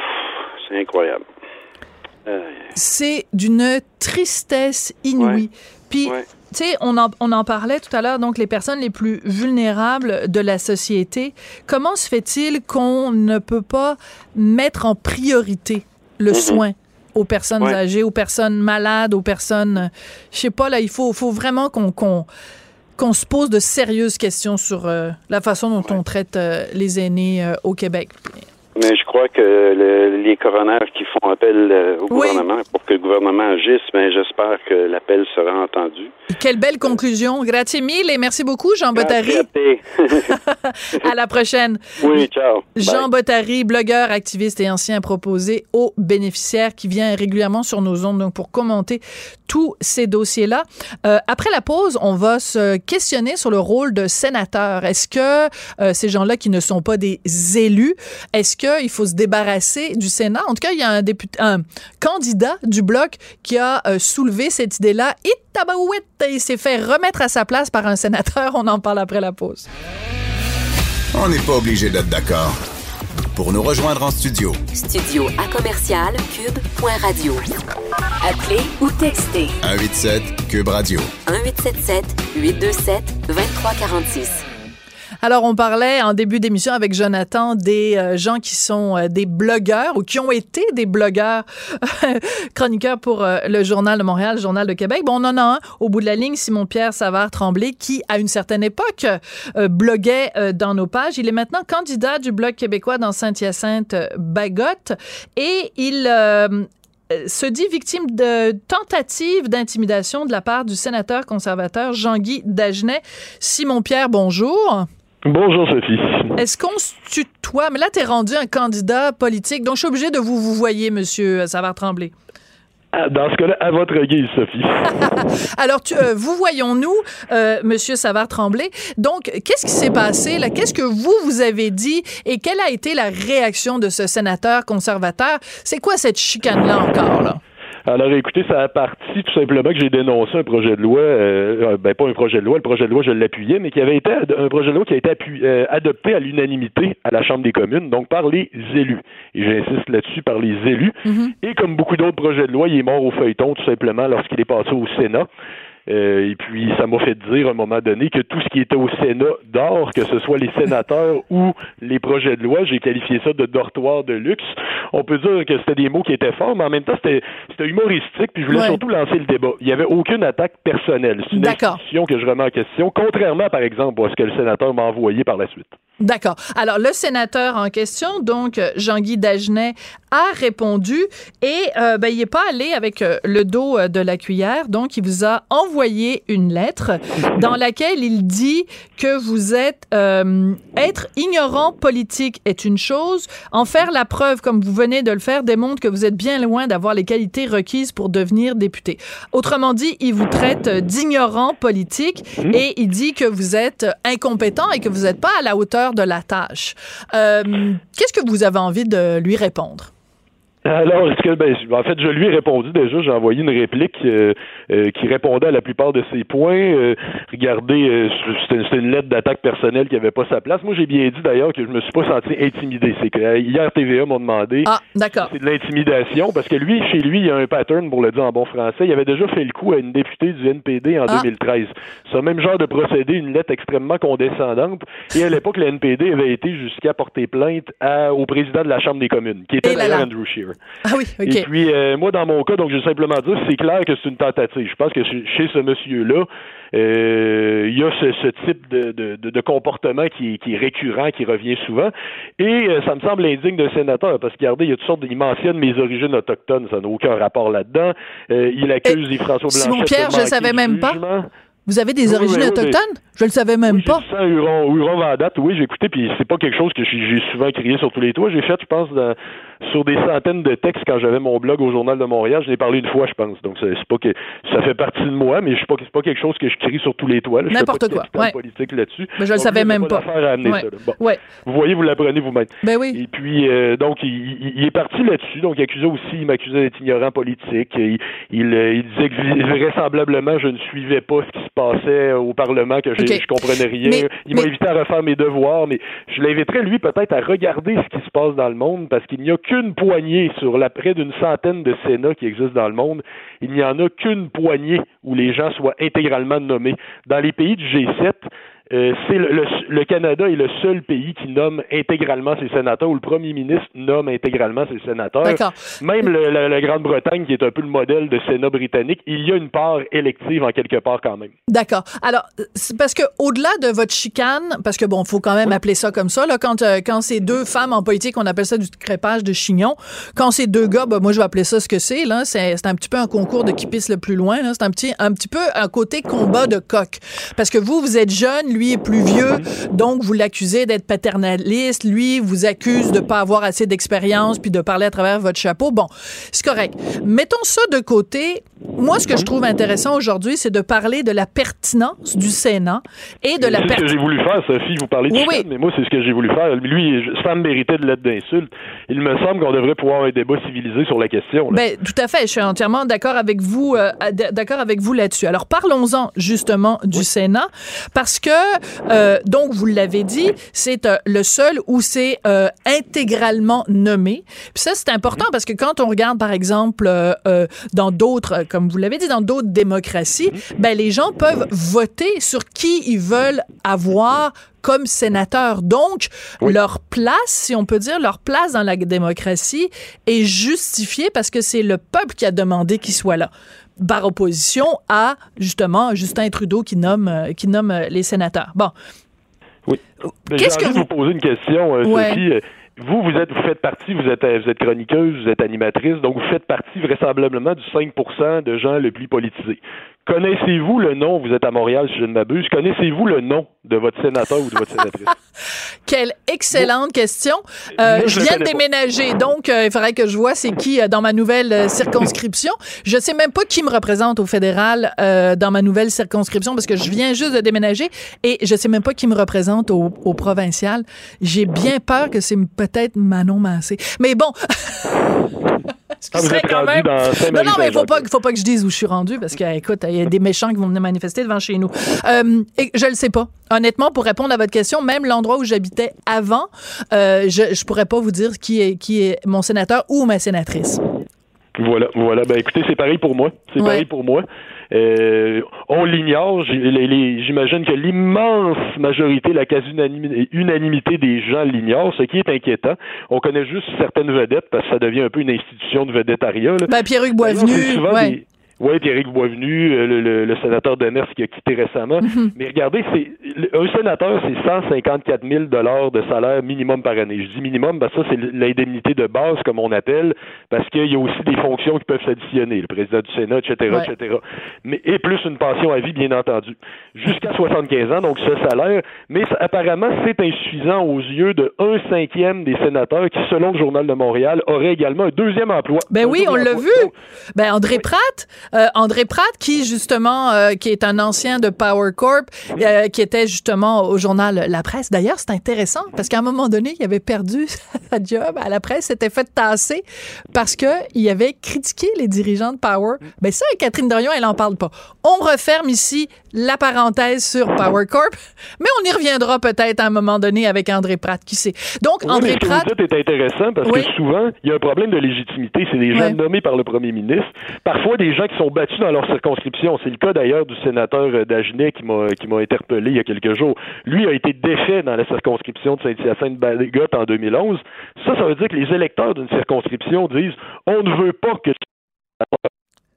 c'est incroyable. C'est d'une tristesse inouïe. Puis, tu sais, on en, on en parlait tout à l'heure, donc les personnes les plus vulnérables de la société. Comment se fait-il qu'on ne peut pas mettre en priorité le mm-hmm. soin aux personnes âgées, aux personnes malades, aux personnes, je sais pas là, il faut, faut vraiment qu'on qu'on se pose de sérieuses questions sur euh, la façon dont on traite euh, les aînés euh, au Québec. Mais je crois que les coronaires qui font appel au gouvernement pour que le gouvernement agisse, mais ben, j'espère que l'appel sera entendu. Quelle belle conclusion. Grazie mille et merci beaucoup, Jean Bottary. à la prochaine. Oui, ciao. Jean Bottary, blogueur, activiste et ancien proposé aux bénéficiaires qui vient régulièrement sur nos ondes donc pour commenter tous ces dossiers-là. Euh, après la pause, on va se questionner sur le rôle de sénateur. Est-ce que euh, ces gens-là qui ne sont pas des élus, est-ce qu'il faut se débarrasser du Sénat? En tout cas, il y a un, député, un candidat du Bloc qui a euh, soulevé cette idée-là. Et il s'est fait remettre à sa place par un sénateur. On en parle après la pause. On n'est pas obligé d'être d'accord. Pour nous rejoindre en studio. Studio à commercial cube.radio. Appelez ou textez. 187 cube radio. 1877 827 2346. Alors, on parlait en début d'émission avec Jonathan des euh, gens qui sont euh, des blogueurs ou qui ont été des blogueurs chroniqueurs pour euh, le Journal de Montréal, le Journal de Québec. Bon, on en a un au bout de la ligne, Simon-Pierre Savard-Tremblay, qui, à une certaine époque, bloguait dans nos pages. Il est maintenant candidat du Bloc québécois dans Saint-Hyacinthe-Bagotte et il se dit victime de tentatives d'intimidation de la part du sénateur conservateur Jean-Guy Dagenet. Simon-Pierre, bonjour. Bonjour Sophie. Est-ce qu'on se tutoie? Mais là, tu es rendu un candidat politique, donc je suis obligé de vous vous voyez, monsieur Savard Tremblay. Ah, dans ce cas-là, à votre guise, Sophie. Alors, euh, vous voyons-nous, euh, Monsieur Savard Tremblay. Donc, qu'est-ce qui s'est passé là? Qu'est-ce que vous vous avez dit? Et quelle a été la réaction de ce sénateur conservateur? C'est quoi cette chicane-là encore là? Alors écoutez, ça a parti tout simplement que j'ai dénoncé un projet de loi, euh, ben pas un projet de loi, le projet de loi je l'appuyais, mais qui avait été un projet de loi qui a été euh, adopté à l'unanimité à la Chambre des communes, donc par les élus. Et j'insiste là-dessus par les élus. Mm-hmm. Et comme beaucoup d'autres projets de loi, il est mort au feuilleton tout simplement lorsqu'il est passé au Sénat. Euh, et puis, ça m'a fait dire à un moment donné que tout ce qui était au Sénat d'or, que ce soit les sénateurs ou les projets de loi, j'ai qualifié ça de dortoir de luxe. On peut dire que c'était des mots qui étaient forts, mais en même temps, c'était, c'était humoristique. Puis je voulais surtout lancer le débat. Il n'y avait aucune attaque personnelle. C'est une institution que je remets en question, contrairement, par exemple, à ce que le sénateur m'a envoyé par la suite. D'accord. Alors, le sénateur en question, donc Jean-Guy Dagenet, a répondu et euh, ben, il n'est pas allé avec euh, le dos euh, de la cuillère. Donc, il vous a envoyé une lettre dans laquelle il dit que vous êtes être ignorant politique est une chose. En faire la preuve, comme vous venez de le faire, démontre que vous êtes bien loin d'avoir les qualités requises pour devenir député. Autrement dit, il vous traite d'ignorant politique mmh. et il dit que vous êtes incompétent et que vous n'êtes pas à la hauteur de la tâche. Euh, qu'est-ce que vous avez envie de lui répondre? Alors, est-ce que ben, en fait, je lui ai répondu déjà. J'ai envoyé une réplique euh, euh, qui répondait à la plupart de ses points. Euh, regardez, c'était une lettre d'attaque personnelle qui avait pas sa place. Moi, j'ai bien dit d'ailleurs que je me suis pas senti intimidé. C'est que hier TVA m'a demandé. Ah, d'accord. C'est de l'intimidation parce que lui, chez lui, il y a un pattern pour le dire en bon français. Il avait déjà fait le coup à une députée du NPD en 2013. Ah. Ce même genre de procédé, une lettre extrêmement condescendante. Et à l'époque, le NPD avait été jusqu'à porter plainte au président de la Chambre des communes, qui était d'ailleurs Andrew Ah oui, OK. Et puis, euh, moi, dans mon cas, donc, je vais simplement dire, c'est clair que c'est une tentative. Je pense que chez ce monsieur-là, euh, il y a ce, type de, de, comportement qui, qui, est récurrent, qui revient souvent. Et euh, ça me semble indigne d'un sénateur, parce que regardez, il y a toutes sortes de, il mentionne mes origines autochtones, ça n'a aucun rapport là-dedans. il accuse les François Blanchet. Simon Pierre, je ne savais même pas. Vous avez des origines autochtones? Je le savais même oui, pas. Ça, Huron, Huron Vendate, oui, j'ai écouté, puis c'est pas quelque chose que j'ai souvent crié sur tous les toits. J'ai fait, je pense, dans, sur des centaines de textes quand j'avais mon blog au Journal de Montréal. Je l'ai parlé une fois, je pense. Donc, c'est pas que ça fait partie de moi, mais c'est pas, pas quelque chose que je crie sur tous les toits. N'importe quoi. Ouais. politique là-dessus. Mais je le savais même pas. Ouais. Vous voyez, vous l'apprenez vous-même. Ben oui. Et puis, euh, donc, il, il, est parti là-dessus. Donc, il accusait aussi, il m'accusait d'être ignorant politique. Il, il, euh, il, disait que vraisemblablement, je ne suivais pas ce qui se passait au Parlement, que je, je comprenais rien. il m'a invité à refaire mes devoirs, mais je l'inviterais, lui, peut-être à regarder ce qui se passe dans le monde, parce qu'il n'y a qu'une poignée sur la près d'une centaine de Sénats qui existent dans le monde, il n'y en a qu'une poignée où les gens soient intégralement nommés. Dans les pays du G7, euh, c'est le, Canada est le seul pays qui nomme intégralement ses sénateurs, ou le premier ministre nomme intégralement ses sénateurs. Même la, Grande-Bretagne, qui est un peu le modèle de Sénat britannique, il y a une part élective en quelque part quand même. D'accord. Alors, parce que au-delà de votre chicane, parce que bon, faut quand même appeler ça comme ça, là, quand, euh, quand c'est deux femmes en politique, on appelle ça du crépage de chignon. Quand c'est deux gars, ben, moi, je vais appeler ça ce que c'est, là. C'est un petit peu un concours de qui pisse le plus loin, C'est un petit, un petit peu un côté combat de coq. Parce que vous, vous êtes jeune, lui, lui est plus vieux, donc vous l'accusez d'être paternaliste, lui vous accuse de pas avoir assez d'expérience puis de parler à travers votre chapeau. Bon, c'est correct. Mettons ça de côté. Moi, ce que je trouve intéressant aujourd'hui, c'est de parler de la pertinence du Sénat et de la pertinence. C'est ce que j'ai voulu faire, Sophie. Vous parlez de oui, mais moi, c'est ce que j'ai voulu faire. Lui, me méritait de lettre d'insulte. Il me semble qu'on devrait pouvoir avoir un débat civilisé sur la question. Ben, tout à fait. Je suis entièrement d'accord avec vous, euh, d'accord avec vous là-dessus. Alors, parlons-en justement du Sénat, parce que euh, donc, vous l'avez dit, c'est euh, le seul où c'est euh, intégralement nommé. Puis ça, c'est important parce que quand on regarde, par exemple, dans d'autres, comme vous l'avez dit, dans d'autres démocraties, ben, les gens peuvent voter sur qui ils veulent avoir comme sénateur. Donc, leur place, si on peut dire, leur place dans la démocratie est justifiée parce que c'est le peuple qui a demandé qu'ils soient là par opposition à, justement, Justin Trudeau qui nomme, euh, qui nomme euh, les sénateurs. Bon. Oui. Qu'est-ce que vous... vous poser une question, euh, Sophie. Vous, vous êtes, vous faites partie, vous êtes, vous êtes chroniqueuse, vous êtes animatrice, donc vous faites partie vraisemblablement du 5% de gens les plus politisés. Connaissez-vous le nom, vous êtes à Montréal si je ne m'abuse, connaissez-vous le nom de votre sénateur ou de votre sénatrice? Quelle excellente question. Euh, je, viens de déménager, donc euh, il faudrait que je vois c'est qui euh, dans ma nouvelle circonscription. Je sais même pas qui me représente au fédéral dans ma nouvelle circonscription parce que je viens juste de déménager et je sais même pas qui me représente au, provincial. J'ai bien peur que c'est peut-être Manon Massé. Mais bon... Ah, vous êtes quand même... non, non, mais il faut pas, faut pas que je dise où je suis rendu parce que, écoute, il y a des méchants qui vont venir manifester devant chez nous. Euh, et je le sais pas. Honnêtement, pour répondre à votre question, même l'endroit où j'habitais avant, euh, je, ne pourrais pas vous dire qui est, qui est mon sénateur ou ma sénatrice. Voilà, voilà. Ben écoutez, c'est pareil pour moi. C'est pareil pour moi. Euh, on l'ignore. J'imagine que l'immense majorité, la quasi-unanimité des gens l'ignorent, ce qui est inquiétant. On connaît juste certaines vedettes parce que ça devient un peu une institution de vedettariat. Ben, Pierre-Hugues Boisvenu. Oui, Pierrick Boisvenu, euh, le, le, sénateur de Ners qui a quitté récemment. Mhm. Mais regardez, c'est un sénateur, c'est 154 000 dollars de salaire minimum par année. Je dis minimum, parce que ça, c'est l'indemnité de base, comme on appelle, parce qu'il y a aussi des fonctions qui peuvent s'additionner, le président du Sénat, etc., etc. Mais, et plus une pension à vie, bien entendu. Jusqu'à 75 ans, donc ce salaire. Mais apparemment, c'est insuffisant aux yeux de un cinquième des sénateurs qui, selon le Journal de Montréal, auraient également un deuxième emploi. Ben oui, on l'a vu. ben André Pratt, euh, André Pratt, qui justement, euh, qui est un ancien de Power Corp, euh, qui était justement au journal La Presse. D'ailleurs, c'est intéressant parce qu'à un moment donné, il avait perdu sa job à la presse, s'était fait tasser parce que il avait critiqué les dirigeants de Power. Ben ça, Catherine Dorion, elle en parle pas. On referme ici la parenthèse sur Power Corp, mais on y reviendra peut-être à un moment donné avec André Pratt, qui sait. Donc, André mais Pratt. Ce que vous dites est intéressant parce que souvent, il y a un problème de légitimité. C'est des gens nommés par le premier ministre. Parfois, des gens qui sont battus dans leur circonscription. C'est le cas d'ailleurs du sénateur euh, d'Agenais qui m'a qui m'a interpellé il y a quelques jours. Lui a été défait dans la circonscription de Saint-Hyacinthe-Bagotte en 2011. Ça, ça veut dire que les électeurs d'une circonscription disent on ne veut pas que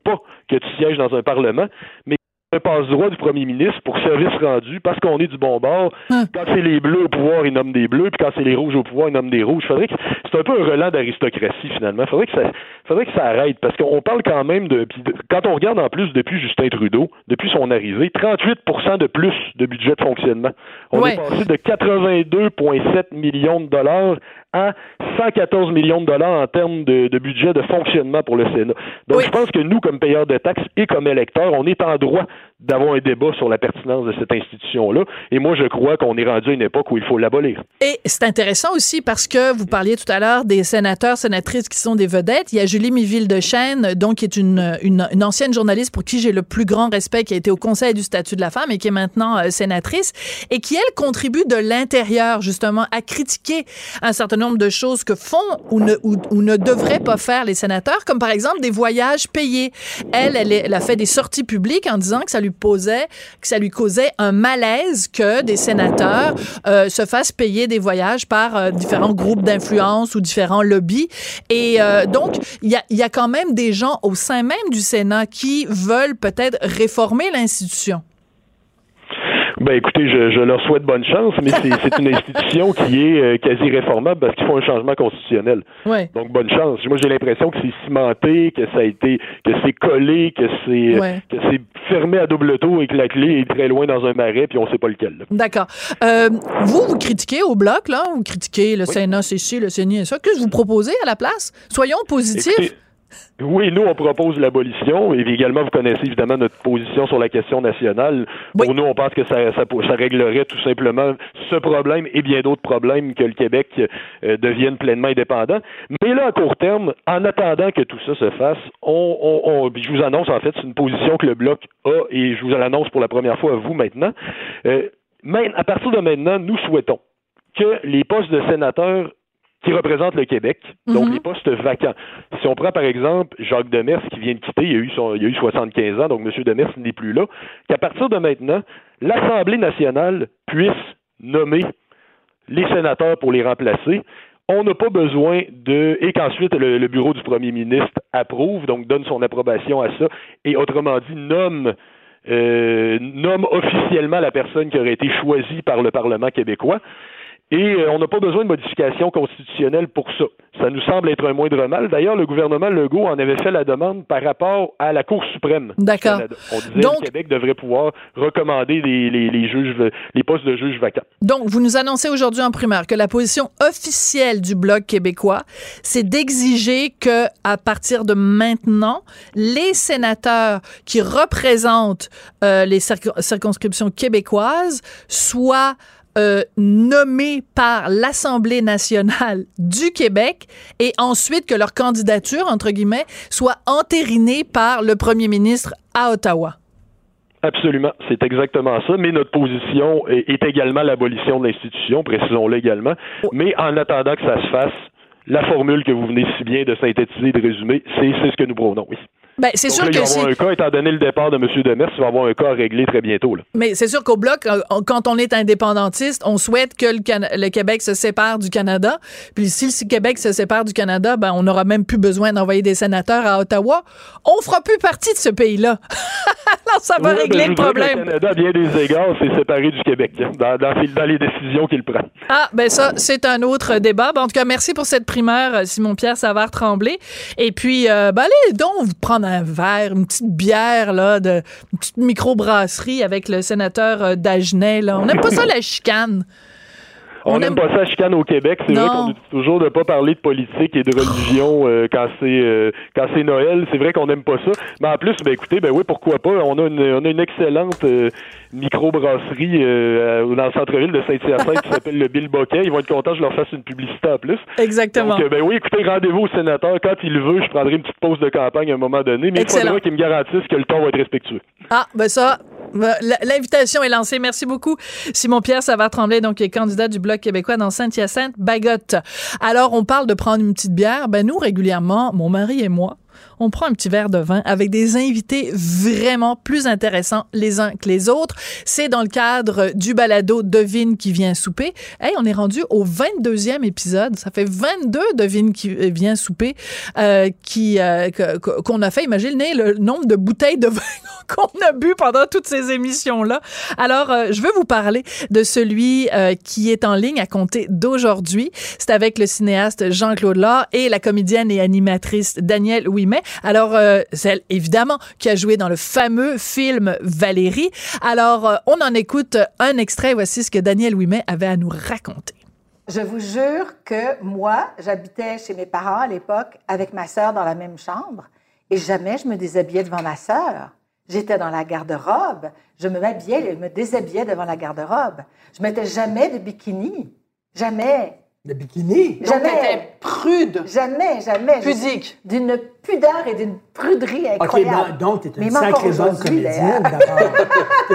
pas que tu sièges dans un parlement, mais passe-droit du premier ministre pour service rendu parce qu'on est du bon bord. Hein. Quand c'est les bleus au pouvoir, ils nomment des bleus, puis quand c'est les rouges au pouvoir, ils nomment des rouges. Faudrait que c'est un peu un relent d'aristocratie finalement. Faudrait que ça, faudrait que ça arrête parce qu'on parle quand même de, quand on regarde en plus depuis Justin Trudeau, depuis son arrivée, 38% de plus de budget de fonctionnement. On est passé de 82,7 millions de dollars à 114 millions de dollars en termes de, budget de fonctionnement pour le Sénat. Donc, je pense que nous, comme payeurs de taxes et comme électeurs, on est en droit d'avoir un débat sur la pertinence de cette institution-là. Et moi, je crois qu'on est rendu à une époque où il faut l'abolir. Et c'est intéressant aussi parce que vous parliez tout à l'heure des sénateurs, sénatrices qui sont des vedettes. Il y a Julie Miville de Chêne, donc qui est une, une, ancienne journaliste pour qui j'ai le plus grand respect, qui a été au Conseil du statut de la femme et qui est maintenant euh, sénatrice et qui, elle, contribue de l'intérieur, justement, à critiquer un certain nombre de choses que font ou ne, ou, ne devraient pas faire les sénateurs, comme par exemple des voyages payés. Elle, elle, elle a fait des sorties publiques en disant que ça lui posait, que ça lui causait un malaise que des sénateurs euh, se fassent payer des voyages par euh, différents groupes d'influence ou différents lobbies. Et euh, donc, il y y a quand même des gens au sein même du Sénat qui veulent peut-être réformer l'institution. Ben écoutez, je, je, leur souhaite bonne chance, mais c'est une institution qui est euh, quasi réformable parce qu'il faut un changement constitutionnel. Ouais. Donc bonne chance. Moi j'ai l'impression que c'est cimenté, que ça a été, que c'est collé, que c'est que c'est fermé à double tour et que la clé est très loin dans un marais puis on sait pas lequel. D'accord. Euh, vous vous critiquez au bloc là, vous critiquez le Sénat, c'est le Sénat et ça. Qu'est-ce que vous proposez à la place? Soyons positifs. Oui, nous, on propose l'abolition. Et également, vous connaissez évidemment notre position sur la question nationale. Pour nous, on pense que ça, ça, ça, réglerait tout simplement ce problème et bien d'autres problèmes que le Québec euh, devienne pleinement indépendant. Mais là, à court terme, en attendant que tout ça se fasse, on, on, on je vous annonce en fait, c'est une position que le Bloc a et je vous l'annonce pour la première fois à vous maintenant. Euh, à partir de maintenant, nous souhaitons que les postes de sénateurs qui représente le Québec, donc mhm. les postes vacants. Si on prend par exemple Jacques Demers qui vient de quitter, il a eu, son, il a eu 75 ans, donc M. Demers n'est plus là, qu'à partir de maintenant, l'Assemblée nationale puisse nommer les sénateurs pour les remplacer. On n'a pas besoin de et qu'ensuite le, bureau du premier ministre approuve, donc donne son approbation à ça, et autrement dit nomme euh, nomme officiellement la personne qui aurait été choisie par le Parlement québécois. Et euh, on n'a pas besoin de modification constitutionnelle pour ça. Ça nous semble être un moindre mal. D'ailleurs, le gouvernement Legault en avait fait la demande par rapport à la Cour suprême. D'accord. On disait que le Québec devrait pouvoir recommander les, les, juges, les postes de juges vacants. Donc, vous nous annoncez aujourd'hui en primaire que la position officielle du Bloc québécois, c'est d'exiger que, à partir de maintenant, les sénateurs qui représentent euh, les circonscriptions québécoises soient euh, nommés par l'Assemblée nationale du Québec et ensuite que leur candidature, entre guillemets, soit entérinée par le premier ministre à Ottawa. Absolument, c'est exactement ça. Mais notre position est, également l'abolition de l'institution, précisons-le également. Oh. Mais en attendant que ça se fasse, la formule que vous venez si bien de synthétiser, de résumer, c'est ce que nous provenons, oui. Ben, c'est sûr là, que il va avoir un cas, étant donné le départ de M. Demers, il va avoir un cas à régler très bientôt. Là. Mais c'est sûr qu'au bloc, euh, quand on est indépendantiste, on souhaite que le, Can- le Québec se sépare du Canada. Puis si le Québec se sépare du Canada, ben on n'aura même plus besoin d'envoyer des sénateurs à Ottawa. On fera plus partie de ce pays-là. Alors ça va régler le problème. Le Canada, bien des égards, s'est séparé du Québec hein, dans, dans, les décisions qu'il prend. Ah, ben ça, c'est un autre débat. Ben, en tout cas, merci pour cette primeur, euh, Simon-Pierre Savard-Tremblay. Et puis, euh, ben, allez donc vous prendre un verre, une petite bière, là, de, une petite microbrasserie avec le sénateur euh, Dagenet. On n'aime pas ça, la chicane. On n'aime aime- pas ça à chicane au Québec. C'est vrai qu'on dit toujours de pas parler de politique et de religion euh, quand c'est euh, quand c'est Noël. C'est vrai qu'on n'aime pas ça. Mais en plus, ben écoutez, ben oui, pourquoi pas? On a une on a une excellente euh, microbrasserie euh, dans le centre-ville de Saint-Hyacinthe qui s'appelle le Bill Boquet. Ils vont être contents que je leur fasse une publicité en plus. Exactement. Donc, euh, ben oui, écoutez, rendez-vous au sénateur. Quand il veut, je prendrai une petite pause de campagne à un moment donné, mais Excellent. il faudra qu'il me garantisse que le ton va être respectueux. Ah, ben ça, l'invitation est lancée. Merci beaucoup. Simon-Pierre Savard-Tremblay, donc, est candidat du Bloc québécois dans Saint-Hyacinthe-Bagotte. Alors, on parle de prendre une petite bière. Ben, nous, régulièrement, mon mari et moi, on prend un petit verre de vin avec des invités vraiment plus intéressants les uns que les autres. C'est dans le cadre du balado Devine qui vient souper. Hey, on est rendu au 22e épisode. Ça fait 22 Devine qui euh, vient souper euh, qui euh, qu'on a fait. Imaginez le nombre de bouteilles de vin qu'on a bu pendant toutes ces émissions-là. Alors, je veux vous parler de celui qui est en ligne à compter d'aujourd'hui. C'est avec le cinéaste Jean-Claude Laure et la comédienne et animatrice Danielle Alors, euh, celle, évidemment, qui a joué dans le fameux film Valérie. Alors, euh, on en écoute un extrait. Voici ce que Danielle Ouimet avait à nous raconter. Je vous jure que moi, j'habitais chez mes parents à l'époque avec ma sœur dans la même chambre et jamais je me déshabillais devant ma sœur. J'étais dans la garde-robe, je me m'habillais, je me déshabillais devant la garde-robe. Je mettais jamais de bikini. Jamais. Le bikini. Jamais. prude. Jamais, jamais. Pudique. D'une pudeur et d'une pruderie OK, incroyable. ben, donc, t'es Mais une même encore sacrée bonne aujourd'hui, comédienne, d'ailleurs. d'abord.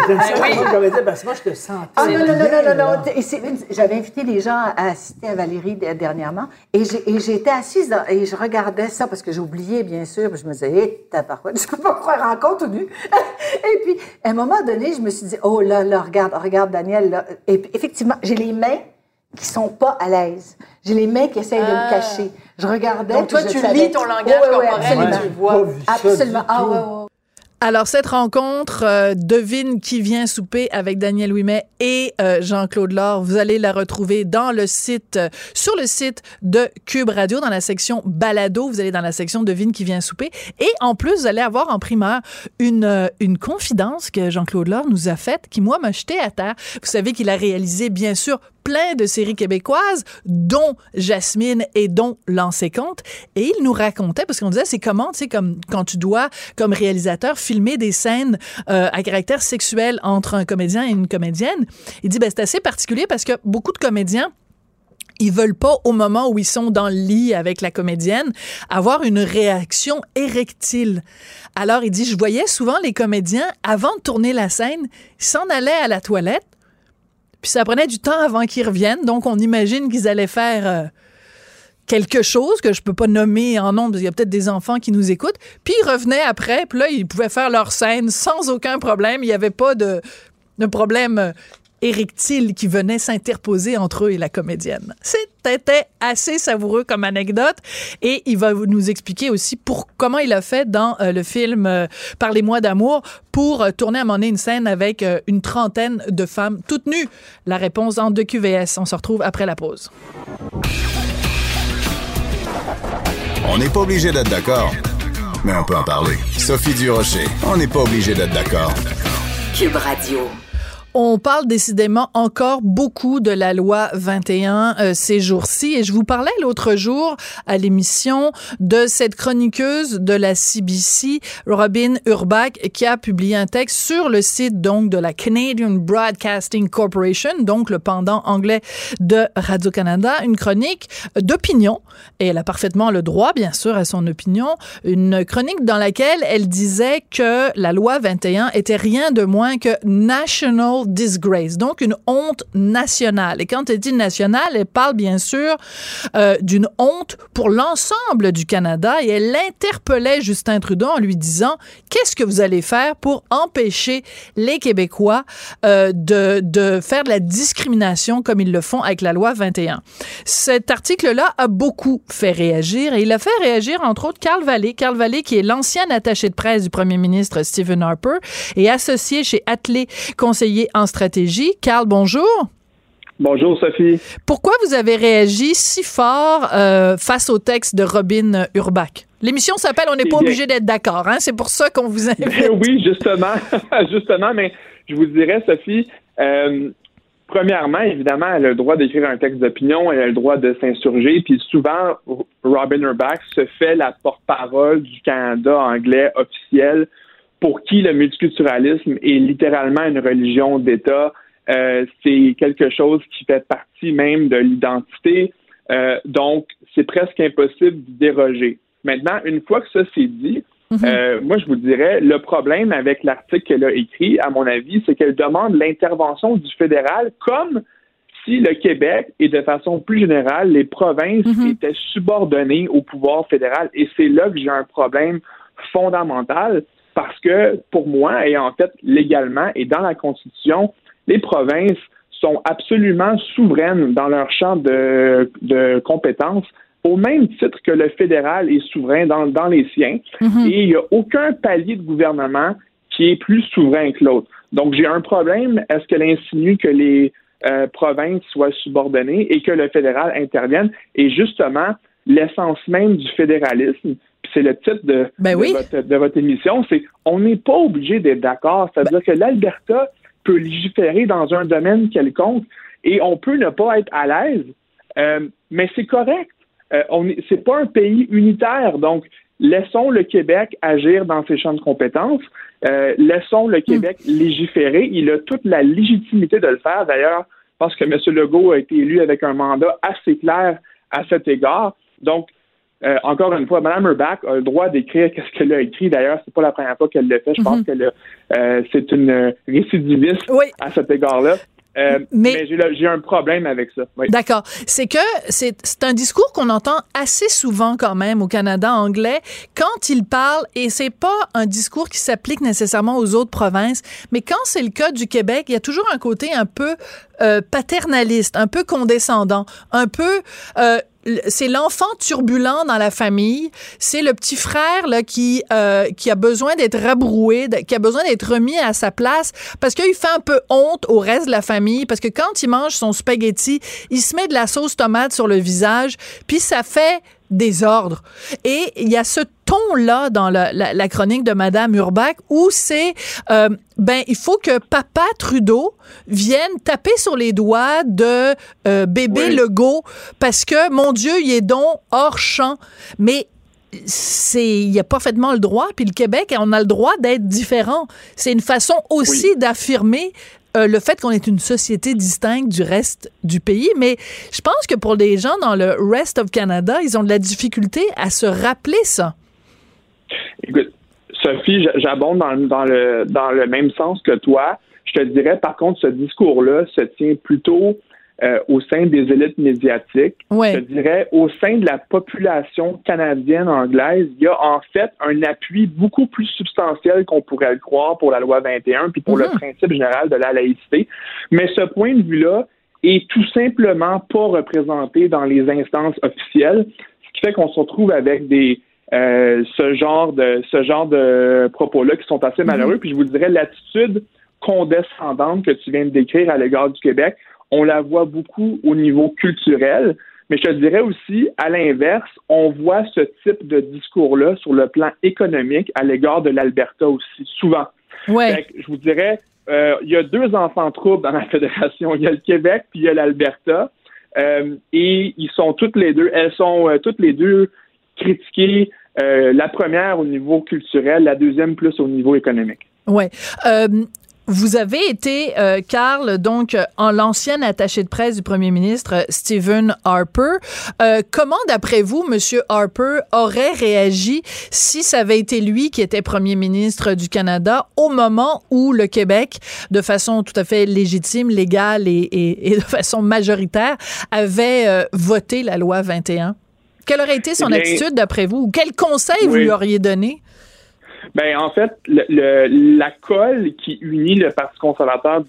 T'es une sacrée bonne comédienne, parce que moi, je te sentais. Ah non, non, non, non, non, là. non. Et c'est une- J'avais invité les gens à assister à Valérie dernièrement et j'ai- et j'étais assise dans- et je regardais ça parce que j'ai oublié, bien sûr. puis je me disais, hé, tabarouette, je peux pas croire encore tout nu? et puis, à un moment donné, je me suis dit, oh là, là, regarde, regarde Daniel. Là. Et puis, effectivement, j'ai les mains qui sont pas à l'aise. J'ai les mains qui essayent de me cacher. Je regardais. Donc, toi, je tu savais- lis ton langage Ouais, ouais, corporel et tu vois. Absolument. Ah, tout. ouais, ouais. Alors, cette rencontre, euh, devine qui vient souper avec Daniel Ouimet et euh, Jean-Claude Laure. Vous allez la retrouver dans le site, euh, sur le site de Cube Radio, dans la section balado. Vous allez dans la section devine qui vient souper. Et en plus, vous allez avoir en primeur une, euh, une confidence que Jean-Claude Laure nous a faite qui, moi, m'a jeté à terre. Vous savez qu'il a réalisé, bien sûr, plein de séries québécoises, dont Jasmine et dont Lancé Compte. Et il nous racontait, parce qu'on disait, c'est comment, tu sais, comme quand tu dois, comme réalisateur, filmer des scènes euh, à caractère sexuel entre un comédien et une comédienne. Il dit, ben, c'est assez particulier parce que beaucoup de comédiens ils veulent pas, au moment où ils sont dans le lit avec la comédienne, avoir une réaction érectile. Alors, il dit, je voyais souvent les comédiens, avant de tourner la scène, s'en allaient à la toilette, puis ça prenait du temps avant qu'ils reviennent. Donc, on imagine qu'ils allaient faire euh, quelque chose que je peux pas nommer en nom, parce qu'il y a peut-être des enfants qui nous écoutent. Puis ils revenaient après, puis là, ils pouvaient faire leur scène sans aucun problème. Il n'y avait pas de, de problème euh, érectile qui venait s'interposer entre eux et la comédienne. C'était assez savoureux comme anecdote et il va nous expliquer aussi pour comment il a fait dans euh, le film euh, Parlez-moi d'amour pour euh, tourner à donné une scène avec euh, une trentaine de femmes toutes nues. La réponse en deux QVS. On se retrouve après la pause. On n'est pas obligé d'être d'accord, mais on peut en parler. Sophie Durocher, on n'est pas obligé d'être d'accord. Cube Radio. On parle décidément encore beaucoup de la loi 21 euh, ces jours-ci. Et je vous parlais l'autre jour à l'émission de cette chroniqueuse de la CBC, Robin Urbach, qui a publié un texte sur le site donc de la Canadian Broadcasting Corporation, donc le pendant anglais de Radio-Canada, une chronique d'opinion. Et elle a parfaitement le droit bien sûr à son opinion, une chronique dans laquelle elle disait que la loi 21 était rien de moins que National disgrace, donc une honte nationale. Et quand elle dit nationale, elle parle bien sûr euh, d'une honte pour l'ensemble du Canada et elle interpellait Justin Trudeau en lui disant qu'est-ce que vous allez faire pour empêcher les Québécois euh, de, de faire de la discrimination comme ils le font avec la loi 21. Cet article-là a beaucoup fait réagir et il a fait réagir entre autres Carl Vallée, Carl Vallée qui est l'ancien attaché de presse du premier ministre Stephen Harper et associé chez Atley, conseiller en stratégie. Carl, bonjour. Bonjour Sophie. Pourquoi vous avez réagi si fort euh, face au texte de Robin Urbach? L'émission s'appelle On n'est pas obligé d'être d'accord, hein? C'est pour ça qu'on vous invite. Ben oui, justement, justement, mais je vous dirais, Sophie, euh, premièrement, évidemment, elle a le droit d'écrire un texte d'opinion, elle a le droit de s'insurger, puis souvent, Robin Urbach se fait la porte-parole du Canada anglais officiel pour qui le multiculturalisme est littéralement une religion d'État. Euh, c'est quelque chose qui fait partie même de l'identité. Euh, donc, c'est presque impossible d'y déroger. Maintenant, une fois que ça c'est dit, mhm. euh, moi, je vous dirais, le problème avec l'article qu'elle a écrit, à mon avis, c'est qu'elle demande l'intervention du fédéral comme si le Québec et de façon plus générale, les provinces mhm. étaient subordonnées au pouvoir fédéral. Et c'est là que j'ai un problème fondamental parce que pour moi, et en fait légalement et dans la Constitution, les provinces sont absolument souveraines dans leur champ de, compétences au même titre que le fédéral est souverain dans, les siens. Mhm. Et il n'y a aucun palier de gouvernement qui est plus souverain que l'autre. Donc j'ai un problème. Est-ce qu'elle insinue que les euh, provinces soient subordonnées et que le fédéral intervienne? Et justement, l'essence même du fédéralisme, c'est le titre de, ben de, votre, émission, c'est on n'est pas obligé d'être d'accord. C'est-à-dire que l'Alberta peut légiférer dans un domaine quelconque et on peut ne pas être à l'aise, euh, mais c'est correct. Euh, on c'est pas un pays unitaire, donc laissons le Québec agir dans ses champs de compétences, euh, laissons le Québec hmm. légiférer. Il a toute la légitimité de le faire. D'ailleurs, parce que M. Legault a été élu avec un mandat assez clair à cet égard. Donc, euh, encore une fois, Mme Urbach a le droit d'écrire qu'est-ce qu'elle a écrit. D'ailleurs, c'est pas la première fois qu'elle le fait. Je pense mhm. que euh, c'est une récidiviste à cet égard-là. Euh, mais, j'ai un problème avec ça. D'accord. C'est que c'est un discours qu'on entend assez souvent quand même au Canada anglais quand il parle, et c'est pas un discours qui s'applique nécessairement aux autres provinces, mais quand c'est le cas du Québec, il y a toujours un côté un peu euh, paternaliste, un peu condescendant, un peu euh, c'est l'enfant turbulent dans la famille, c'est le petit frère là qui euh, qui a besoin d'être rabroué, qui a besoin d'être remis à sa place parce qu'il fait un peu honte au reste de la famille parce que quand il mange son spaghetti, il se met de la sauce tomate sur le visage, puis ça fait désordre. Et il y a ce ton-là dans la, chronique de Madame Urbach où c'est, euh, ben, il faut que Papa Trudeau vienne taper sur les doigts de euh, bébé Legault parce que, mon Dieu, il est donc hors champ. Mais c'est il a parfaitement le droit puis le Québec on a le droit d'être différent c'est une façon aussi d'affirmer euh, le fait qu'on est une société distincte du reste du pays, mais je pense que pour les gens dans le rest of Canada, ils ont de la difficulté à se rappeler ça. Écoute, Sophie, j'abonde dans, le, dans le même sens que toi. Je te dirais, par contre, ce discours-là se tient plutôt euh, au sein des élites médiatiques. Je dirais au sein de la population canadienne anglaise, il y a en fait un appui beaucoup plus substantiel qu'on pourrait le croire pour la loi 21 puis pour le mhm. principe général de la laïcité. Mais ce point de vue-là est tout simplement pas représenté dans les instances officielles, ce qui fait qu'on se retrouve avec des euh, ce genre de ce genre de propos-là qui sont assez mhm. malheureux. Puis je vous dirais l'attitude condescendante que tu viens de décrire à l'égard du Québec on la voit beaucoup au niveau culturel, mais je te dirais aussi, à l'inverse, on voit ce type de discours-là sur le plan économique à l'égard de l'Alberta aussi, souvent. Ouais. je vous dirais, euh, il y a deux enfants troubles dans la fédération. Il y a le Québec puis il y a l'Alberta. Euh, et ils sont toutes les deux, elles sont euh, toutes les deux critiquées. la première au niveau culturel, la deuxième plus au niveau économique. Ouais Vous avez été, euh, Carl, donc en l'ancien attaché de presse du premier ministre Stephen Harper. Euh, comment, d'après vous, Monsieur Harper aurait réagi si ça avait été lui qui était premier ministre du Canada au moment où le Québec, de façon tout à fait légitime, légale et, de façon majoritaire, avait euh, voté la loi 21? Quelle aurait été son eh attitude d'après vous? Ou quel conseil vous lui auriez donné? Ben en fait, le, la colle qui unit le Parti conservateur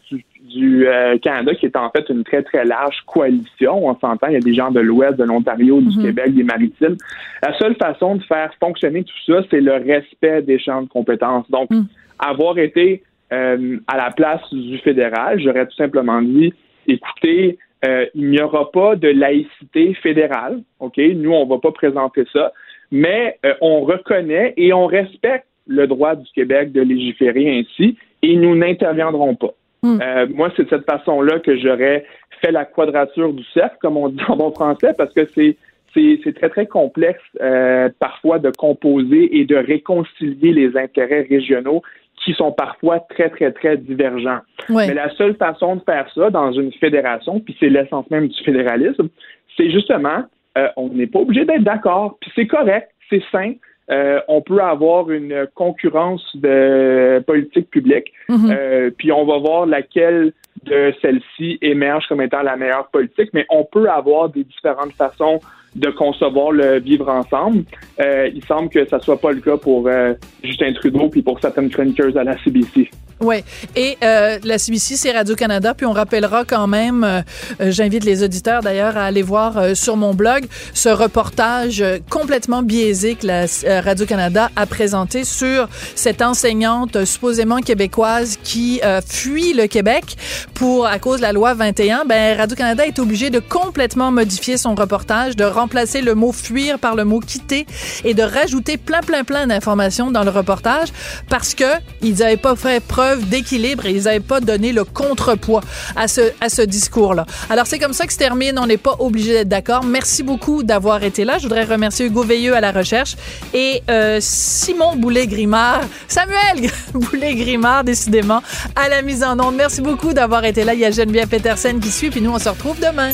du, euh, Canada, qui est en fait une très très large coalition, on s'entend, il y a des gens de l'Ouest, de l'Ontario, du mhm. Québec, des Maritimes. La seule façon de faire fonctionner tout ça, c'est le respect des champs de compétences. Donc, mhm. avoir été euh, à la place du fédéral, j'aurais tout simplement dit, écoutez, euh, il n'y aura pas de laïcité fédérale, ok? Nous, on va pas présenter ça, mais on reconnaît et on respecte le droit du Québec de légiférer ainsi et nous n'interviendrons pas. Hmm. Euh, moi, c'est de cette façon-là que j'aurais fait la quadrature du cercle, comme on dit en bon français, parce que c'est c'est très, très complexe euh, parfois de composer et de réconcilier les intérêts régionaux qui sont parfois très, très, très divergents. Mais la seule façon de faire ça dans une fédération, puis c'est l'essence même du fédéralisme, c'est justement, euh, on n'est pas obligé d'être d'accord, puis c'est correct, c'est sain, euh, on peut avoir une concurrence de politique publique, mhm. euh, puis on va voir laquelle de celles-ci émerge comme étant la meilleure politique, mais on peut avoir des différentes façons de concevoir le vivre ensemble. Euh, il semble que ça soit pas le cas pour Justin Trudeau puis pour certaines chroniqueuses à la CBC. Oui. Et euh, la CBC, c'est Radio-Canada. Puis on rappellera quand même, euh, euh, j'invite les auditeurs d'ailleurs à aller voir euh, sur mon blog ce reportage complètement biaisé que la Radio-Canada a présenté sur cette enseignante supposément québécoise qui fuit le Québec pour à cause de la loi 21. Ben Radio-Canada est obligé de complètement modifier son reportage, de remplacer le mot fuir par le mot quitter et de rajouter plein plein plein d'informations dans le reportage parce que ils n'avaient pas fait preuve d'équilibre et ils n'avaient pas donné le contrepoids à ce, à ce discours-là. Alors, c'est comme ça que se termine. On n'est pas obligé d'être d'accord. Merci beaucoup d'avoir été là. Je voudrais remercier Hugo Veilleux à la recherche et euh, Simon Boulet-Grimard, Samuel Boulet-Grimard, décidément, à la mise en onde. Merci beaucoup d'avoir été là. Il y a Geneviève Petersen qui suit, puis nous, on se retrouve demain.